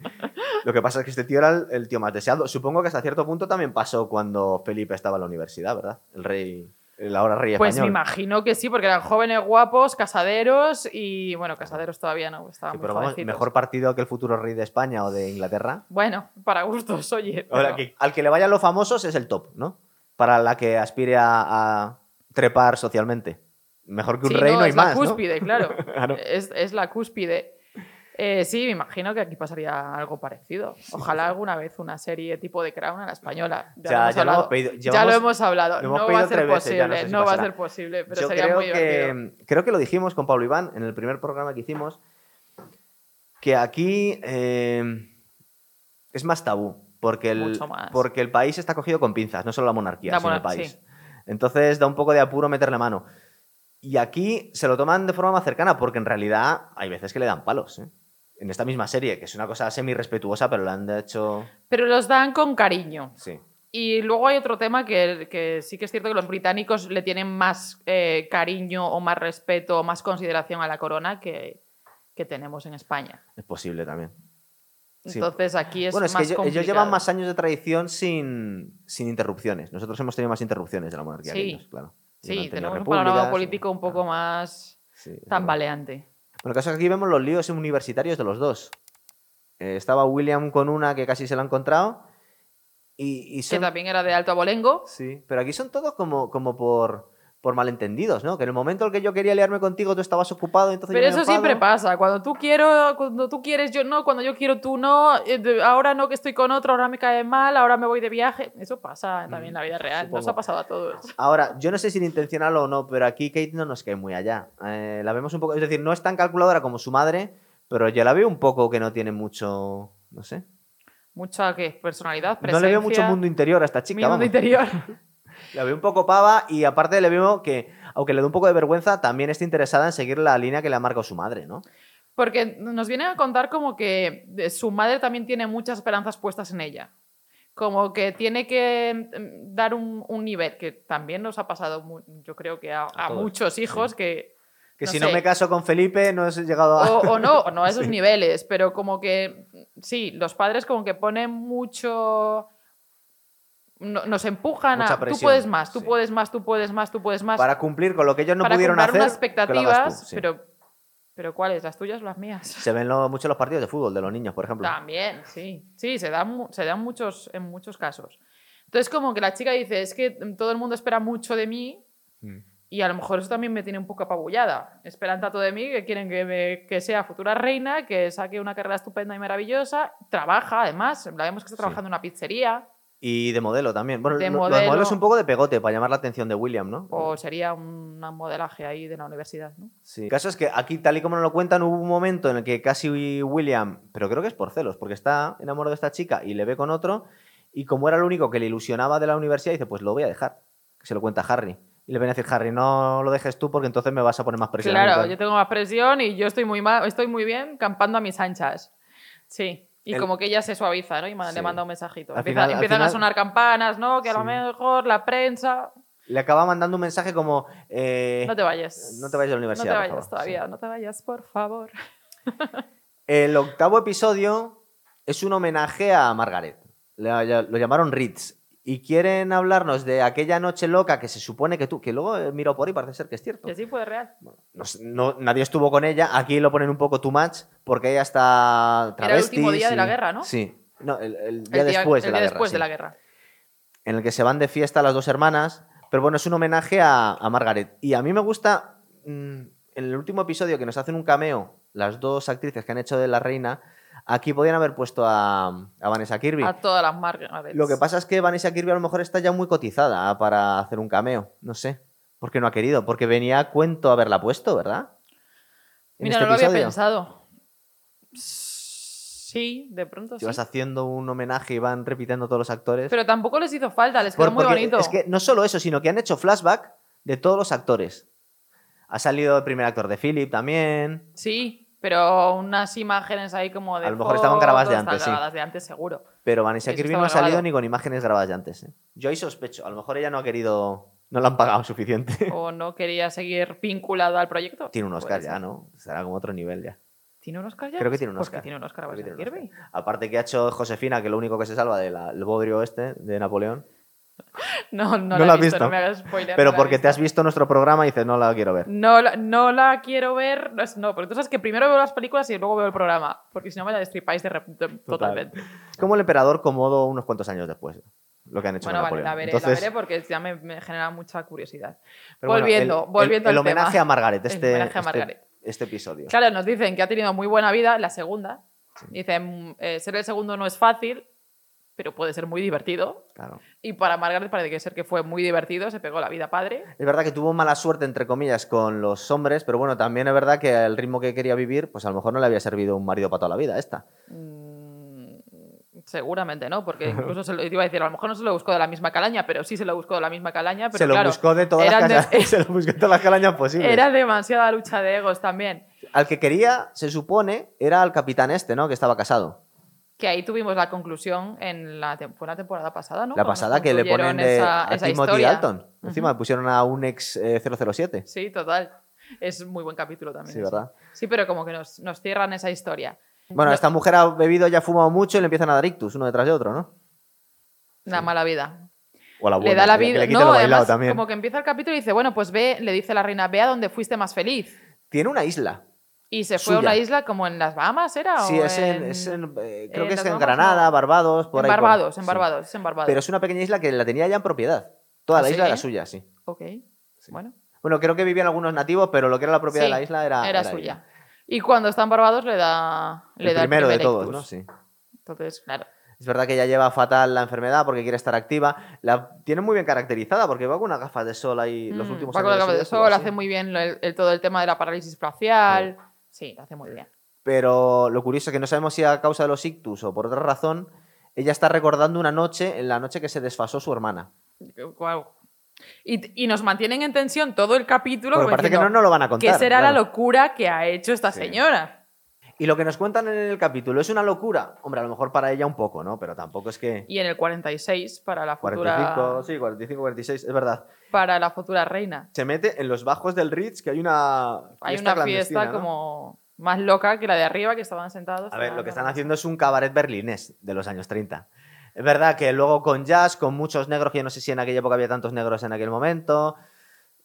Lo que pasa es que este tío era el, el tío más deseado. Supongo que hasta cierto punto también pasó cuando Felipe estaba en la universidad, ¿verdad? El rey, el ahora rey Pues me imagino que sí, porque eran jóvenes guapos, casaderos y. Bueno, casaderos todavía no, estaban Sí, muy pero vamos, mejor partido que el futuro rey de España o de Inglaterra. Bueno, para gustos, oye. Ahora, que al que le vayan los famosos es el top, ¿no? Para la que aspire a, a trepar socialmente. Mejor que un Sí, rey no, hay es más, la ¿no? cúspide, claro. Claro. Es, es la cúspide. Eh, sí, me imagino que aquí pasaría algo parecido. Ojalá alguna vez una serie tipo de Crown a la española. Ya, Ya- lo hemos ya lo hemos hablado. pedido. Ya Llevamos- lo hemos hablado. lo hemos no va a ser veces, no posible. sé si no va a ser posible, pero Yo sería creo muy divertido. que, creo que lo dijimos con Pablo Iván en el primer programa que hicimos, que aquí eh, es más tabú, porque el, más. porque el país está cogido con pinzas, no solo la monarquía, La sino el país. sí. Entonces da un poco de apuro meterle mano. Y aquí se lo toman de forma más cercana, porque en realidad hay veces que le dan palos. ¿eh? En esta misma serie, que es una cosa semi-respetuosa, pero la han hecho... Pero los dan con cariño. Sí. Y luego hay otro tema que, que sí que es cierto que los británicos le tienen más eh, cariño o más respeto o más consideración a la corona que, que tenemos en España. Es posible también. Sí. Entonces aquí es bueno, es más que ellos, ellos llevan más años de tradición sin, sin interrupciones. Nosotros hemos tenido más interrupciones de la monarquía que Sí. ellos, claro. Ellos han Sí, tenemos un panorama político un poco claro. más Sí, tambaleante. Bueno, el caso es que aquí vemos los líos universitarios de los dos. Eh, estaba William con una que casi se la ha encontrado. Y, y Que también era de alto abolengo. Sí, pero aquí son todos como, como por, por malentendidos, ¿no? Que en el momento en que yo quería liarme contigo tú estabas ocupado, entonces Pero eso siempre pasa. Cuando tú quiero, cuando tú quieres, yo no. Cuando yo quiero, tú no. Eh, Ahora no que estoy con otro, ahora me cae mal, ahora me voy de viaje. Eso pasa también en la vida real. Nos ha pasado a todos. Ahora, yo no sé si era intencional o no, pero aquí Kate no nos cae muy allá. Eh, la vemos un poco, es decir, no es tan calculadora como su madre, pero yo la veo un poco que no tiene mucho, no sé. Mucha ¿qué? personalidad, No presencia. le veo mucho mundo interior a esta mi chica, mundo vamos. interior. La veo un poco pava y aparte le veo que, aunque le da un poco de vergüenza, también está interesada en seguir la línea que le ha marcado su madre, ¿no? Porque nos vienen a contar como que de- su madre también tiene muchas esperanzas puestas en ella. Como que tiene que mm, dar un, un nivel, que también nos ha pasado, yo creo que a, muchos hijos que... Que No si sé. no me caso con Felipe, no he llegado a... O, o no, o no a esos niveles, pero como que sí, los padres como que ponen mucho... no- nos empujan a... Tú puedes más, tú sí. puedes más, tú puedes más, tú puedes más. Para cumplir con lo que ellos no para pudieron hacer. unas expectativas, tú, sí. pero, pero ¿cuáles? ¿Las tuyas o las mías? Se ven lo- mucho los partidos de fútbol de los niños, por ejemplo. También, sí. Sí, se dan, se dan muchos, en muchos casos. Entonces, como que la chica dice, es que todo el mundo espera mucho de mí Mm. y a lo mejor eso también me tiene un poco apabullada. Esperan tanto de mí que quieren que, me- que sea futura reina, que saque una carrera estupenda y maravillosa. Trabaja, además. La vemos que está Sí. trabajando en una pizzería Y de modelo también. Bueno, De lo- modelo. los modelos un poco de pegote para llamar la atención de William, ¿no? o sería un modelaje ahí de la universidad, ¿no? Sí. El caso es que aquí, tal y como nos lo cuentan, hubo un momento en el que casi William, pero creo que es por celos, porque está enamorado de esta chica y le ve con otro, y como era lo único que le ilusionaba de la universidad, dice, pues lo voy a dejar. Que se lo cuenta Harry. Y le viene a decir, Harry, no lo dejes tú porque entonces me vas a poner más presión. Claro, tal". yo tengo más presión y yo estoy muy, ma- estoy muy bien campando a mis anchas. Sí. Y El- como que ella se suaviza, ¿no? Y Sí. le manda un mensajito. Al Empieza- final- al empiezan final- a sonar campanas, ¿no? Que a lo mejor la prensa. Le acaba mandando un mensaje como... eh, No te vayas. no te vayas a la No universidad, te por vayas todavía, no te vayas, por favor. El octavo episodio es un homenaje a Margaret. Lo llamaron Ritz. Y quieren hablarnos de aquella noche loca que se supone que tú, que luego he mirado por ahí, parece ser que es cierto. Y así fue real. No nadie estuvo con ella. Aquí lo ponen un poco too much porque ella está Era el último travesti, día de sí. la guerra, ¿no? Sí. No, el, el día El día- después, el de, la día guerra, después sí. de la guerra. En el que se van de fiesta las dos hermanas. Pero bueno, es un homenaje a, a Margaret. Y a mí me gusta, mm, en el último episodio que nos hacen un cameo, las dos actrices que han hecho de la reina, aquí podían haber puesto a, a Vanessa Kirby. A todas las marcas. Lo que pasa es que Vanessa Kirby a lo mejor está ya muy cotizada para hacer un cameo. No sé. ¿Por qué no ha querido? Porque venía a cuento haberla puesto, ¿verdad? En Mira, este no lo había pensado. Sí, de pronto Si sí. vas haciendo un homenaje y van repitiendo todos los actores. Pero tampoco les hizo falta, les Por- quedó muy bonito. Es que no solo eso, sino que han hecho flashback de todos los actores. Ha salido el primer actor de Philip también. Sí, pero unas imágenes ahí como de. A lo mejor estaban grabadas de antes, sí. grabadas de antes, seguro. Pero Vanessa Kirby no ha salido ni con imágenes grabadas de antes. ¿eh? Yo ahí sospecho. A lo mejor ella no ha querido. No le han pagado suficiente. O no quería seguir vinculado al proyecto. Tiene un Oscar ya. ¿no? Será como otro nivel ya. ¿Tiene un Oscar ya? Creo que tiene un Pues que Oscar. tiene un Oscar a Creo que Vanessa tiene un Kirby. Oscar. Aparte que ha hecho Josefina, que lo único que se salva del bodrio este de Napoleón. No, no, No la la he has visto, visto. no me hagas spoiler. Pero no porque te has visto nuestro programa y dices, no la quiero ver. No la, no la quiero ver. No, porque tú sabes que primero veo las películas y luego veo el programa. Porque si no me la destripáis de de- totalmente. Es como el emperador Comodo unos cuantos años después. Lo que han hecho Bueno, vale, la veré, Entonces, la veré porque ya me, me genera mucha curiosidad. pero bueno, volviendo, el- volviendo el, al el homenaje tema. a Margaret, El este, homenaje a este- Margaret. este episodio. Claro, nos dicen que ha tenido muy buena vida, la segunda. Dicen, eh, ser el segundo no es fácil, pero puede ser muy divertido. Claro. Y para Margaret parece que ser que fue muy divertido, se pegó la vida padre. Es verdad que tuvo mala suerte, entre comillas, con los hombres, pero bueno, también es verdad que al ritmo que quería vivir, pues a lo mejor no le había servido un marido para toda la vida esta. Mm, seguramente no, porque incluso se lo iba a decir, a lo mejor no se lo buscó de la misma calaña, pero sí se lo buscó de la misma calaña. Pero se lo claro, buscó de todas las eran de- casas, se lo buscó de todas las calañas posibles. Era demasiada lucha de egos también. Al que quería, se supone, era al capitán este, ¿no? Que estaba casado. Que ahí tuvimos la conclusión en la, fue la temporada pasada, ¿no? La Cuando pasada que le ponen de, esa, a esa Timothy historia. Dalton. Encima le pusieron a un ex eh, 007. Sí, total. Es muy buen capítulo también. Sí, ese. ¿verdad? Sí, pero como que nos, nos cierran esa historia. Bueno, No- esta mujer ha bebido y ha fumado mucho y le empiezan a dar ictus uno detrás de otro, ¿no? Una mala vida. O la le buena, da la vida. le No, además, también. como que empieza el capítulo y dice, bueno, pues ve, le dice la reina, ve a donde fuiste más feliz. Tiene una isla. Y se fue a una isla como en las Bahamas, ¿era? Sí, ¿O es en, es en, eh, creo en que es las en Bahamas, Granada? Barbados, por ahí. por- Barbados, en sí. Barbados, es en Barbados. Pero es una pequeña isla que la tenía ya en propiedad. Toda ¿Ah, la isla sí? era suya, sí. Ok, bueno. Bueno, creo que vivían algunos nativos, pero lo que era la propiedad Sí, de la isla era, suya. Y cuando está en Barbados le da le El da primero de todos. ¿no? Sí. Entonces, claro. Es verdad que ella lleva fatal la enfermedad porque quiere estar activa. La tiene muy bien caracterizada porque va con unas gafas de sol ahí los Mm, últimos va con años. la de sol, hace muy bien el, el- todo el tema de la parálisis facial. Sí, lo hace muy bien. Pero lo curioso es que no sabemos si a causa de los ictus o por otra razón, ella está recordando una noche, en la noche que se desfasó su hermana. Y, y nos mantienen en tensión todo el capítulo. Porque parece que no nos lo van a contar. ¿Qué será la locura que ha hecho esta Sí. señora? Y lo que nos cuentan en el capítulo es una locura. Hombre, a lo mejor para ella un poco, ¿no? Pero tampoco es que... Y en el 46 para la futura, 45, sí, 45, 46, es verdad. para la futura reina. Se mete en los bajos del Ritz, que hay una Hay una fiesta ¿no? como más loca que la de arriba, que estaban sentados. A ver, lo que están haciendo es un cabaret berlinés de los años 30. Es verdad que luego con jazz, con muchos negros, que yo no sé si en aquella época había tantos negros en aquel momento.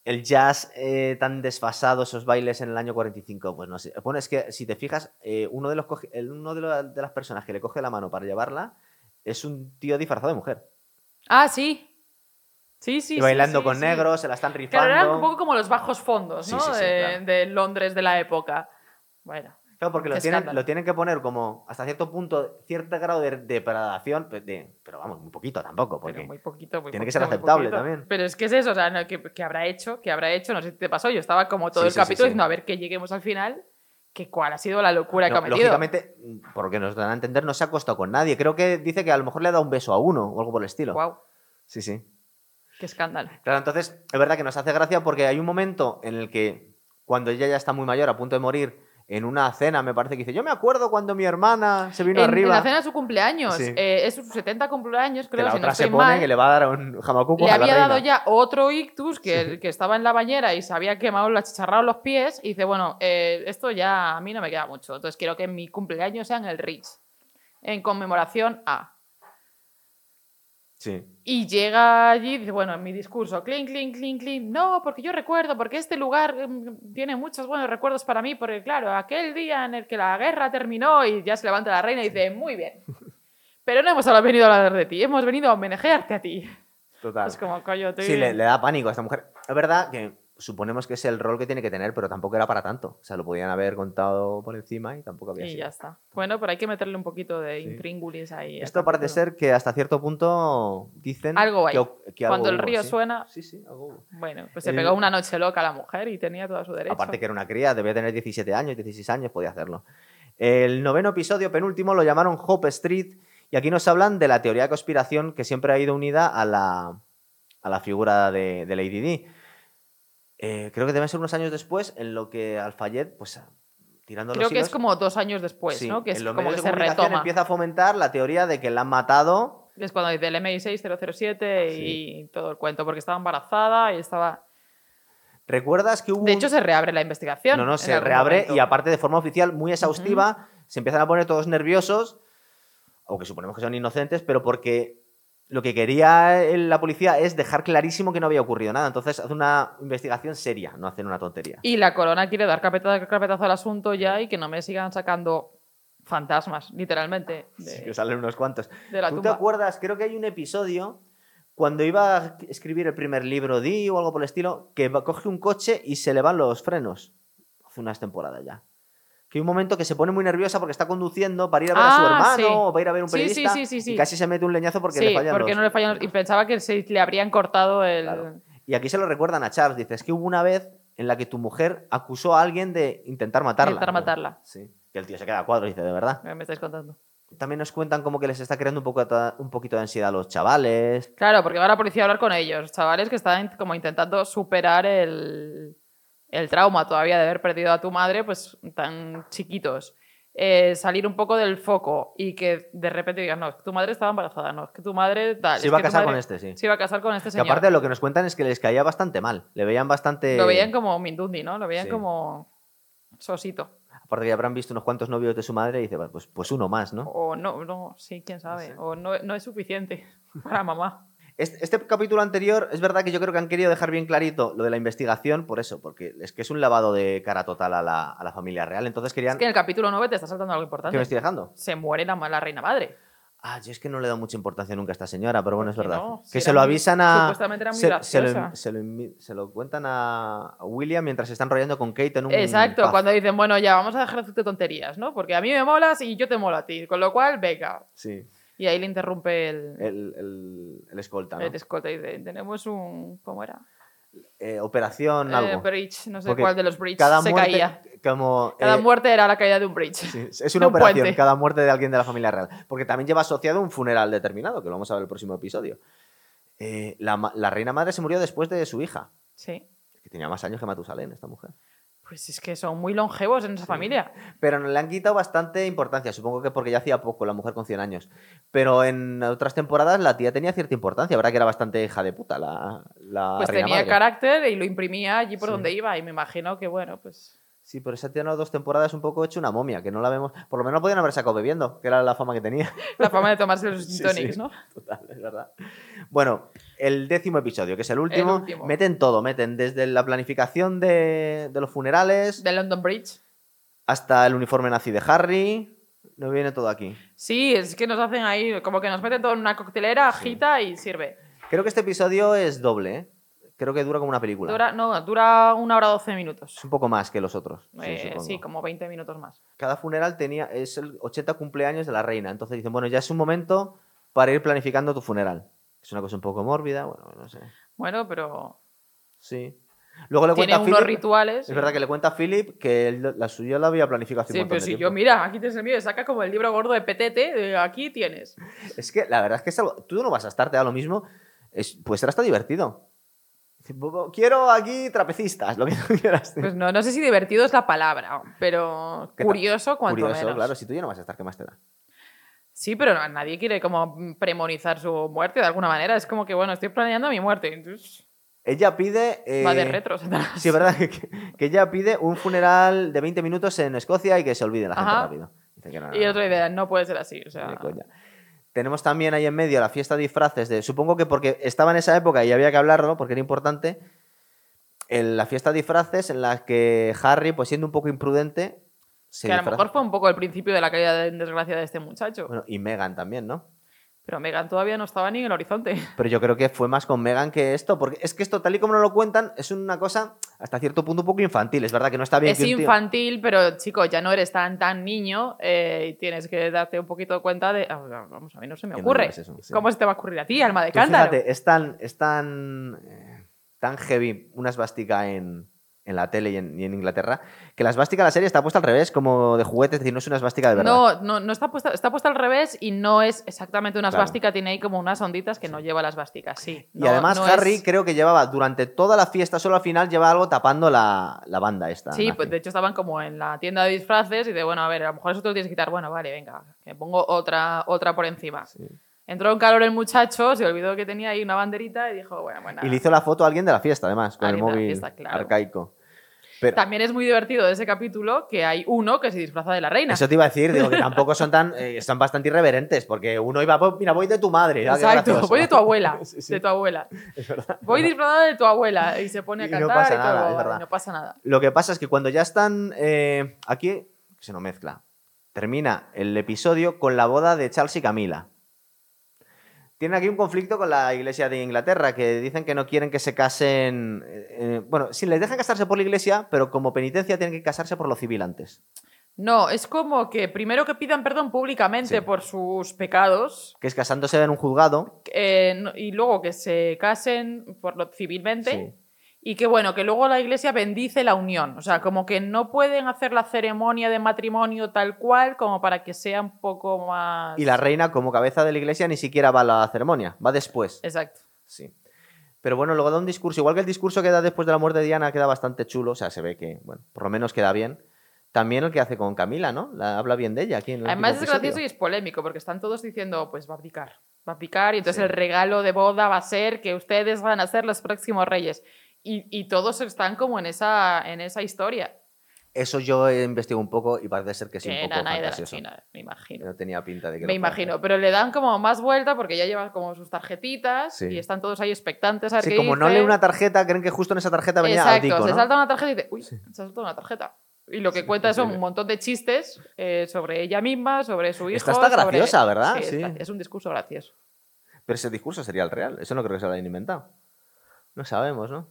El jazz eh, tan desfasado, esos bailes en el año 45, pues no sé. Bueno, es que si te fijas, eh, uno, de, los coge- uno de, las personas que le coge la mano para llevarla es un tío disfrazado de mujer. Ah, sí. Sí, sí. y bailando sí, con sí. negros, se la están rifando. Claro, eran un poco como los bajos fondos, ¿no? claro. de Londres de la época. Bueno. Claro, porque lo tienen, escándalo. lo tienen que poner como hasta cierto punto, cierto grado de depradación, pues, de- pero vamos, muy poquito tampoco, porque Pero muy poquito, muy tiene que ser aceptable también. Pero es que es eso, o sea, no, ¿qué, qué habrá hecho? ¿Qué habrá hecho? No sé si te pasó. Yo estaba como todo Sí, el sí, capítulo sí. diciendo, a ver que lleguemos al final, que cuál ha sido la locura que ha metido. lógicamente, por lo que nos dan a entender, no se ha acostado con nadie. Creo que dice que a lo mejor le ha dado un beso a uno o algo por el estilo. Guau, Sí, sí. qué escándalo. Claro, entonces, es verdad que nos hace gracia porque hay un momento en el que, cuando ella ya está muy mayor, a punto de morir, en una cena, me parece que dice, yo me acuerdo cuando mi hermana se vino En, en arriba. la cena de su cumpleaños, Sí. eh, es su 70 cumpleaños, que creo, la si no otra se pone mal. que le va a dar un jamacuco le a la había dado ya otro ictus que, que estaba en la bañera y se había quemado, le achicharrado los pies y dice, bueno, eh, esto ya a mí no me queda mucho, entonces quiero que mi cumpleaños sea en el Ritz, en conmemoración a... Sí. Y llega allí y dice, bueno, en mi discurso, clink, clink, clink, clink, no, porque yo recuerdo, porque este lugar mm, tiene muchos buenos recuerdos para mí, porque claro, aquel día en el que la guerra terminó y ya se levanta la reina y dice, muy bien, pero no hemos venido a hablar de ti, hemos venido a homenajearte a ti. Total. Es como, coño, Sí, le, le da pánico a esta mujer. Es verdad que suponemos que es el rol que tiene que tener, pero tampoco era para tanto. O sea, lo podían haber contado por encima y tampoco había Y sido. ya está. Bueno, pero hay que meterle un poquito de Sí. intríngulis ahí. Esto parece ser que hasta cierto punto dicen Algo hay. que, algo Cuando el río suena, Sí, sí, algo hubo. bueno, pues se El- pegó una noche loca a la mujer y tenía todo su derecho. Aparte que era una cría, debía tener 17 años, 16 años, podía hacerlo. El noveno episodio, penúltimo, lo llamaron Hope Street y aquí nos hablan de la teoría de conspiración que siempre ha ido unida a la, a la figura de, de Lady Di. Eh, creo que deben ser unos años después en lo que Alfayet, pues tirando Creo los que es como dos años después, sí, ¿no? Que es como que se retoma. empieza a fomentar la teoría de que la han matado. Es cuando dice el MI6-007 y todo el cuento, porque estaba embarazada y estaba... ¿Recuerdas que hubo De hecho, se reabre la investigación. No, no, se reabre momento. y aparte de forma oficial muy exhaustiva, se empiezan a poner todos nerviosos, aunque suponemos que son inocentes, pero porque lo que quería el- la policía es dejar clarísimo que no había ocurrido nada. Entonces hace una investigación seria, no hacen una tontería. Y la corona quiere dar carpeta- carpetazo al asunto ya y que no me sigan sacando fantasmas, literalmente, de, Sí, que salen unos cuantos. de la ¿Tú te acuerdas? Creo que hay un episodio cuando iba a escribir el primer libro Di o algo por el estilo, que coge un coche y se le van los frenos. Hace unas temporadas ya. Que hay un momento que se pone muy nerviosa porque está conduciendo para ir a ver a su Ah, hermano sí. o para ir a ver un periodista sí, sí, sí. y casi se mete un leñazo porque le fallan porque los no le fallan los- Y pensaba que se le habrían cortado el... Claro. Y aquí se lo recuerdan a Charles. Dice, es que hubo una vez en la que tu mujer acusó a alguien de intentar matarla. Intentar matarla. Sí. Que el tío se queda a cuadro y dice, de verdad. ¿Qué me estáis contando? También nos cuentan como que les está creando un, poco, un poquito de ansiedad a los chavales. Claro, porque va la policía a hablar con ellos, chavales que están como intentando superar el, el trauma todavía de haber perdido a tu madre, pues tan chiquitos. Eh, salir un poco del foco y que de repente digas, no, es que tu madre estaba embarazada, no, es que tu madre tal. Se iba a que casar madre con este, sí. Se iba a casar con este Que señor. aparte lo que nos cuentan es que les caía bastante mal. Le veían bastante... Lo veían como Mindundi, ¿no? Lo veían Sí. como sosito. Aparte que ya habrán visto unos cuantos novios de su madre y dice, "Bueno, pues, pues uno más, ¿no? O no, no, sí, quién sabe. sé. O no, no es suficiente para mamá. Este, este capítulo anterior, es verdad que yo creo que han querido dejar bien clarito lo de la investigación por eso, porque es que es un lavado de cara total a la, a la familia real. Entonces querían... Es que en el capítulo 9 te está saltando algo ¿Qué importante. me estoy dejando? Se muere la, la reina madre. Ah, yo es que no le he dado mucha importancia nunca a esta señora, pero bueno, es ¿Por qué verdad. no? Si Que se lo muy- avisan a. supuestamente era muy se, se lo, se lo se lo cuentan a William mientras se están rollando con Kate en un. Exacto, pub. cuando dicen, bueno, ya vamos a dejar de hacerte tonterías, ¿no? Porque a mí me molas y yo te molo a ti. Con lo cual, venga. Sí, Y ahí le interrumpe el, el, el, el escolta, ¿no? el escolta y dice, tenemos un... ¿Cómo era? Eh, operación Eh, algo. bridge, no sé Porque cuál de los bridges cada se muerte, caía. Como, Cada eh, muerte era la caída de un bridge. sí, es una un operación, puente. cada muerte de alguien de la familia real. Porque también lleva asociado un funeral determinado, que lo vamos a ver el próximo episodio. Eh, la, la reina madre se murió después de su hija, Sí. que tenía más años que Matusalén, esta mujer. Pues es que son muy longevos en esa familia. Pero le han quitado bastante importancia, supongo que porque ya hacía poco la mujer con 100 años. Pero en otras temporadas la tía tenía cierta importancia, verdad que era bastante hija de puta la, la Pues reina tenía madre. carácter y lo imprimía allí por Sí. donde iba. Y me imagino que, bueno, pues... Sí, pero esa tía en las dos temporadas un poco hecho una momia, que no la vemos. Por lo menos podían haber sacado bebiendo, que era la fama que tenía. La fama de tomarse los Sí, tonics. ¿no? Total, es verdad. Bueno, el décimo episodio, que es el último, último. meten todo, meten desde la planificación de, de los funerales De London Bridge. hasta el uniforme nazi de Harry. No viene todo aquí. Sí, es que nos hacen ahí, como que nos meten todo en una coctelera, agita y sirve. Creo que este episodio es doble, ¿eh? Creo que dura como una película. Dura, no, dura una hora doce minutos. Es un poco más que los otros. sí, Eh, sí, como 20 minutos más. Cada funeral tenía es el 80 cumpleaños de la reina. Entonces dicen, bueno, ya es un momento para ir planificando tu funeral. Es una cosa un poco mórbida, bueno, no sé. Bueno, pero Sí. Luego le tiene cuenta a unos Philip, rituales. Es verdad que le cuenta a Philip que él- la suya la había planificado hace un Sí, montón pero de si tiempo. yo, mira, aquí tienes el mío, saca como el libro gordo de Petete, de aquí tienes. Es que la verdad es que es algo- tú no vas a estar, te da lo mismo. Es, puede ser hasta divertido. Dice, "Bu- bu- Quiero aquí trapecistas, lo que tú quieras. Pues no, no sé si divertido es la palabra, pero curioso cuanto Curioso, menos. claro. Si tú ya no vas a estar, ¿qué más te da? Sí, pero no- nadie quiere como premonizar su muerte de alguna manera. Es como que, bueno, estoy planeando mi muerte. Entonces, Ella pide. eh, va de retro. Satanás. Sí, es verdad que, que ella pide un funeral de 20 minutos en Escocia y que se olvide la gente Ajá. rápido. Dice que no, no, Y otra idea, no puede ser así. O sea. Tenemos también ahí en medio la fiesta de disfraces de. Supongo que porque estaba en esa época y había que hablarlo, porque era importante. en la fiesta de disfraces en la que Harry, pues siendo un poco imprudente, se que a lo disfraza. mejor fue un poco el principio de la caída en desgracia de este muchacho. Bueno, y Megan también, ¿no? Pero Megan todavía no estaba ni en el horizonte. Pero yo creo que fue más con Megan que esto, porque es que esto, tal y como nos lo cuentan, es una cosa hasta cierto punto un poco infantil. Es verdad que no está bien es que un tío- infantil, pero chico, ya no eres tan tan niño eh, y tienes que darte un poquito de cuenta de. ah, Vamos, a mí no se me no ocurre. digas eso, sí. ¿Cómo se te va a ocurrir a ti, alma de cántaro? fíjate, es tan, es tan, eh, tan heavy una esvástica en, en la tele y en, y en Inglaterra, que la esvástica de la serie está puesta al revés, como de juguete, es decir, no es una esvástica de verdad. No, no, no está puesta, está puesta al revés y no es exactamente una Claro. esvástica, tiene ahí como unas onditas que no lleva las esvásticas, sí. y No- además no Harry es- creo que llevaba durante toda la fiesta, solo al final lleva algo tapando la, la banda esta. Sí, pues de hecho estaban como en la tienda de disfraces y de, bueno, a ver, a lo mejor eso te lo tienes que quitar. Bueno, vale, venga, que pongo otra, otra por encima. Sí. Entró en calor el muchacho, se olvidó que tenía ahí una banderita y dijo, bueno, bueno. Y le hizo la foto a alguien de la fiesta, además, con el móvil fiesta, claro. arcaico. Pero También es muy divertido de ese capítulo que hay uno que se disfraza de la reina. eso te iba a decir, digo que tampoco son tan, eh, son bastante irreverentes, porque uno iba, "Pues, mira, voy de tu madre. ah, Exacto, gracioso". voy de tu abuela. Sí, sí, De tu abuela. es verdad. Voy disfrazada de tu abuela. Y se pone a Y no cantar pasa y todo. nada, es vale, verdad. no pasa nada. Lo que pasa es que cuando ya están eh, aquí, se nos mezcla. Termina el episodio con la boda de Charles y Camila. Tienen aquí un conflicto con la iglesia de Inglaterra, que dicen que no quieren que se casen. eh, eh, bueno, sí, les dejan casarse por la iglesia, pero como penitencia tienen que casarse por lo civil antes. No, es como que primero que pidan perdón públicamente Sí. por sus pecados Que es casándose en un juzgado. eh, y luego que se casen por lo civilmente Sí. Y que bueno, que luego la iglesia bendice la unión. O sea, como que no pueden hacer la ceremonia de matrimonio tal cual como para que sea un poco más... Y la reina, como cabeza de la iglesia, ni siquiera va a la ceremonia, va después. Exacto. Sí. Pero bueno, luego da un discurso, igual que el discurso que da después de la muerte de Diana queda bastante chulo, o sea, se ve que, bueno, por lo menos queda bien. También el que hace con Camila, ¿no? La, habla bien de ella aquí en el Además es gracioso y es polémico porque están todos diciendo, pues va a abdicar, va a abdicar y entonces el regalo de boda va a ser que ustedes van a ser los próximos reyes. Y, y todos están como en esa, en esa historia. Eso yo he investigado un poco y parece ser que sí, que un era poco de la. China, me imagino. No tenía pinta de que Me lo imagino, pero le dan como más vuelta porque ya llevan como sus tarjetitas Sí. y están todos ahí expectantes a ver Sí, qué como no dice. lee una tarjeta, creen que justo en esa tarjeta venía Exacto, se ¿no? salta una tarjeta y dice, uy, se ha saltado una tarjeta. Y lo que Sí, cuenta son un montón de chistes eh, sobre ella misma, sobre su hijo. Esta está sobre- graciosa, ¿verdad? Sí, es Sí. gra- es un discurso gracioso. Pero ese discurso sería el real. Eso no creo que se lo hayan inventado. No sabemos, ¿no?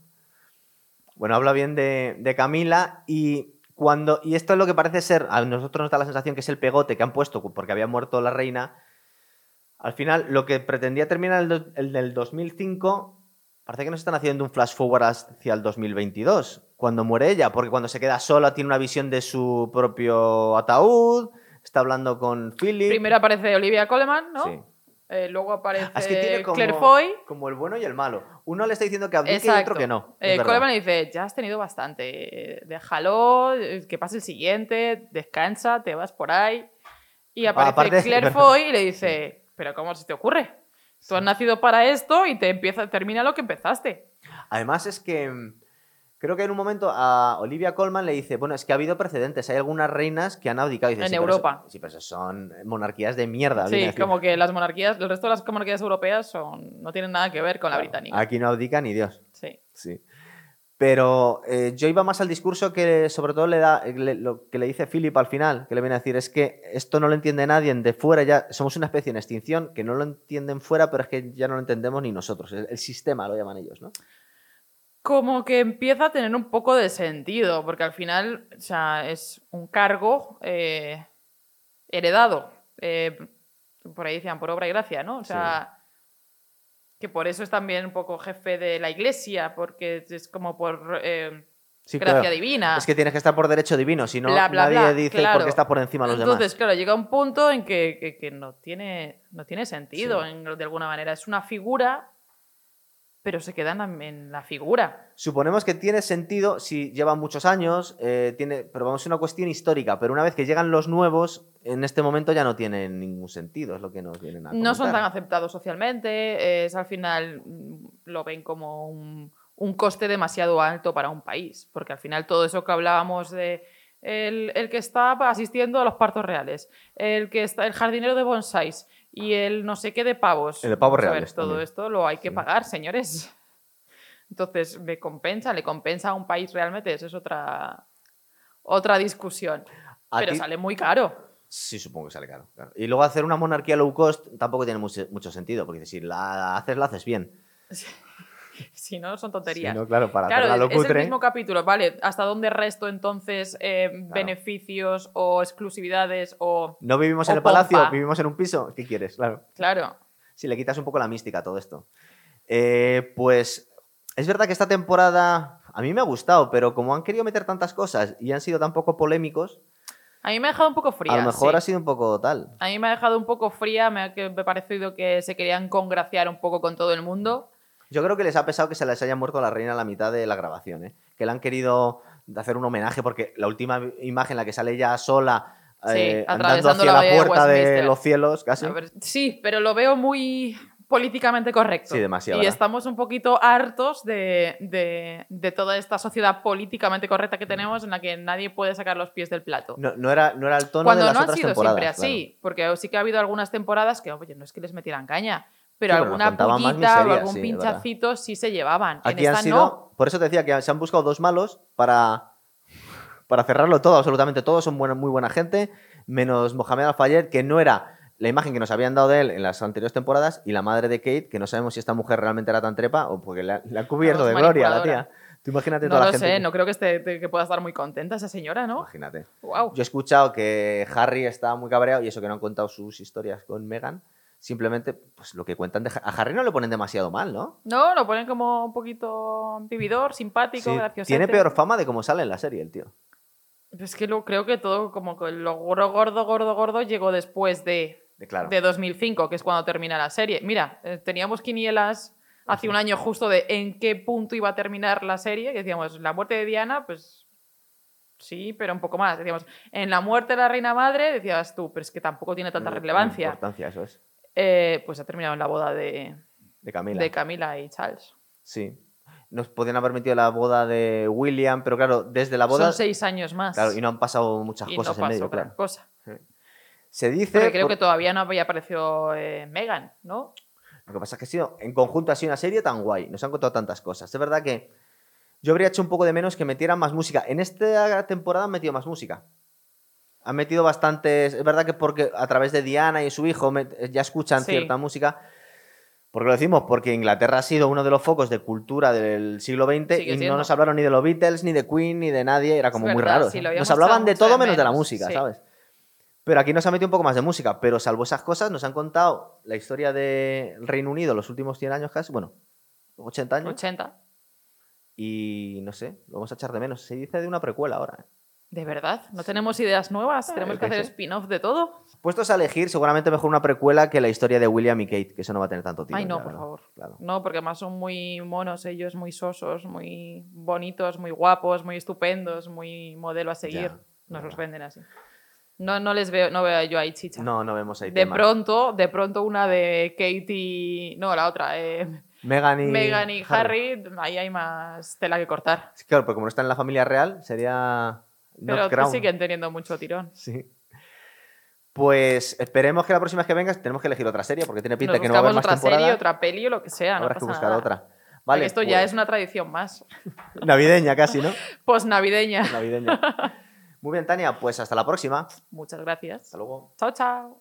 Bueno, habla bien de, de Camila y cuando. Y esto es lo que parece ser. A nosotros nos da la sensación que es el pegote que han puesto porque había muerto la reina. Al final, lo que pretendía terminar el, el del 2005. Parece que nos están haciendo un flash forward hacia el 2022, cuando muere ella, porque cuando se queda sola tiene una visión de su propio ataúd, está hablando con Philip. Primero aparece Olivia Coleman, ¿no? Sí. Eh, luego aparece Es que tiene como, Claire Foy. como el bueno y el malo. Uno le está diciendo que abdique y otro que no. Eh. Coleman le dice, ya has tenido bastante, eh, déjalo, eh, que pase el siguiente, descansa, te vas por ahí. Y aparece Ah, aparte es Claire. Foy y le dice, pero ¿cómo se te ocurre? Tú has nacido para esto y te empieza, termina lo que empezaste. Además es que mm, creo que en un momento a Olivia Colman le dice, bueno, es que ha habido precedentes, hay algunas reinas que han abdicado. Y dice, En "Sí, pero eso- Europa. sí, pero eso son monarquías de mierda. Sí, como que las monarquías, el resto de las monarquías europeas son, no tienen nada que ver con la británica. Aquí no abdica ni Dios. Sí. Sí. Pero eh, yo iba más al discurso que sobre todo le da le- lo que le dice Philip al final, que le viene a decir, es que esto no lo entiende nadie de fuera, ya somos una especie en extinción, que no lo entienden fuera, pero es que ya no lo entendemos ni nosotros. El, el sistema lo llaman ellos, ¿no? Como que empieza a tener un poco de sentido, porque al final, o sea, es un cargo eh, heredado. eh, por ahí decían, por obra y gracia, ¿no? O sea, que por eso es también un poco jefe de la iglesia, porque es como por eh, Sí, gracia claro. divina. Es que tienes que estar por derecho divino, si no Bla, bla, nadie bla, dice claro. por qué está por encima de los Entonces, demás. claro, llega un punto en que, que- que no, tiene, no tiene sentido Sí. en- de alguna manera. Es una figura, pero se quedan en- la figura. Suponemos que tiene sentido si llevan muchos años, eh, tiene, pero vamos a una cuestión histórica, pero una vez que llegan los nuevos, en este momento ya no tienen ningún sentido, es lo que nos vienen a no son tan comentar. aceptados socialmente, es al final mm, lo ven como un, un coste demasiado alto para un país, porque al final todo eso que hablábamos de el, el que está asistiendo a los partos reales, el que está el jardinero de bonsáis y el no sé qué de pavos. El de pavos reales todo también. esto lo hay que Sí. pagar, señores. Entonces, ¿me compensa? ¿Le compensa a un país realmente? Esa es otra, otra discusión. Pero ti- sale muy caro. Sí, supongo que sale caro. claro. Y luego hacer una monarquía low cost tampoco tiene mucho, mucho sentido, porque si la haces, la haces bien. si no, son tonterías. Si no, claro, para Claro, hacerla lo es el mismo capítulo, ¿vale? ¿Hasta dónde resto entonces eh, beneficios o exclusividades o... No vivimos o en el palacio, pompa. vivimos en un piso. ¿Qué quieres? Claro. Claro, Si le quitas un poco la mística a todo esto. Eh, pues es verdad que esta temporada A mí me ha gustado, pero como han querido meter tantas cosas y han sido tan poco polémicos, A mí me ha dejado un poco fría. a lo mejor sí. ha sido un poco tal. A mí me ha dejado un poco fría, me ha, me ha parecido que se querían congraciar un poco con todo el mundo. Yo creo que les ha pesado que se les haya muerto la reina a la mitad de la grabación, ¿eh? Que le han querido hacer un homenaje porque la última imagen, la que sale ya sola, Sí, eh, andando hacia la la, de puerta de, Westminster. los cielos, casi. Ver, sí, pero lo veo muy políticamente correcto. Sí, demasiado, Y ¿verdad? estamos un poquito hartos de, de- de toda esta sociedad políticamente correcta que tenemos en la que nadie puede sacar los pies del plato. No, no era, no era el tono Cuando de las no han otras sido temporadas. siempre así, porque sí que ha habido algunas temporadas que, oye, no es que les metieran caña, pero Sí, alguna pullita o algún sí, pinchacito sí se llevaban. Aquí en han esta sido. no. Por eso te decía que se han buscado dos malos para, para cerrarlo todo, absolutamente todos son buena- muy buena gente, menos Mohamed Al-Fayed, que no era la imagen que nos habían dado de él en las anteriores temporadas, y la madre de Kate, que no sabemos si esta mujer realmente era tan trepa o porque le, ha- le han cubierto de gloria la tía. Tú imagínate No toda lo la gente. sé, no creo que, esté, que pueda estar muy contenta esa señora, ¿no? Imagínate. Wow. Yo he escuchado que Harry está muy cabreado y eso que no han contado sus historias con Meghan. Simplemente, pues lo que cuentan de Ha- a Harry no le ponen demasiado mal, ¿no? No, lo ponen como un poquito vividor, simpático, Sí, gracioso. tiene peor fama de cómo sale en la serie el tío. Es que lo, creo que todo, como que lo gordo, gordo, gordo, gordo llegó después de, De claro. de 2005, que es cuando termina la serie. Mira, eh, teníamos quinielas hace un año justo de en qué punto iba a terminar la serie. Que decíamos, la muerte de Diana, pues sí, pero un poco más. Decíamos, en la muerte de la reina madre, decías tú, pero es que tampoco tiene tanta no, relevancia. Importancia, eso es. Eh, pues ha terminado en la boda de, De Camila. de Camila y Charles. Sí. Nos podían haber metido la boda de William, pero claro, desde la boda. Son seis años más. Claro, y no han pasado muchas y cosas no en medio, gran claro. cosa. Se dice. Porque creo por- que todavía no había aparecido eh, Megan, ¿no? Lo que pasa es que ha sido, en conjunto ha sido una serie tan guay. Nos han contado tantas cosas. Es verdad que yo habría hecho un poco de menos que metieran más música. En esta temporada han metido más música. Han metido bastantes. Es verdad que porque a través de Diana y su hijo met- ya escuchan Sí. cierta música. ¿Por qué lo decimos? Porque Inglaterra ha sido uno de los focos de cultura del siglo XX Sigue y siendo. no nos hablaron ni de los Beatles, ni de Queen, ni de nadie. Era como Es muy verdad, raro. ¿eh? nos hablaban de todo de menos de la música, sí. ¿sabes? Pero aquí nos ha metido un poco más de música. Pero salvo esas cosas, nos han contado la historia del Reino Unido los últimos 100 años casi. Bueno, 80 años. 80. Y no sé, lo vamos a echar de menos. Se dice de una precuela ahora. ¿eh? ¿De verdad? ¿No tenemos ideas nuevas? ¿Tenemos yo que hacer spin-off de todo? Puestos a elegir, seguramente mejor una precuela que la historia de William y Kate, que eso no va a tener tanto tiempo. Ay, no, por favor. Claro. No, porque además son muy monos ellos, muy sosos, muy bonitos, muy guapos, muy estupendos, muy modelo a seguir. Ya, Nos los venden así. No, no les veo, no veo yo ahí chicha. No, no vemos ahí de tema. pronto, de pronto una de Katie, no, la otra, eh, Meghan y, Meghan y Harry, ahí hay más tela que cortar. Claro, porque como no está en la familia real, sería. Pero Crown. siguen teniendo mucho tirón. Sí. Pues esperemos que la próxima vez que vengas tenemos que elegir otra serie, porque tiene pinta Nos que no va a haber más otra serie, temporadas. otra peli o lo que sea. no Habrá que pasa buscar nada. otra. Porque Vale, esto ya pues, es una tradición más. navideña casi, ¿no? Post-navideña. Navideña. Muy bien, Tania, pues hasta la próxima. Muchas gracias. Hasta luego. Chao, chao.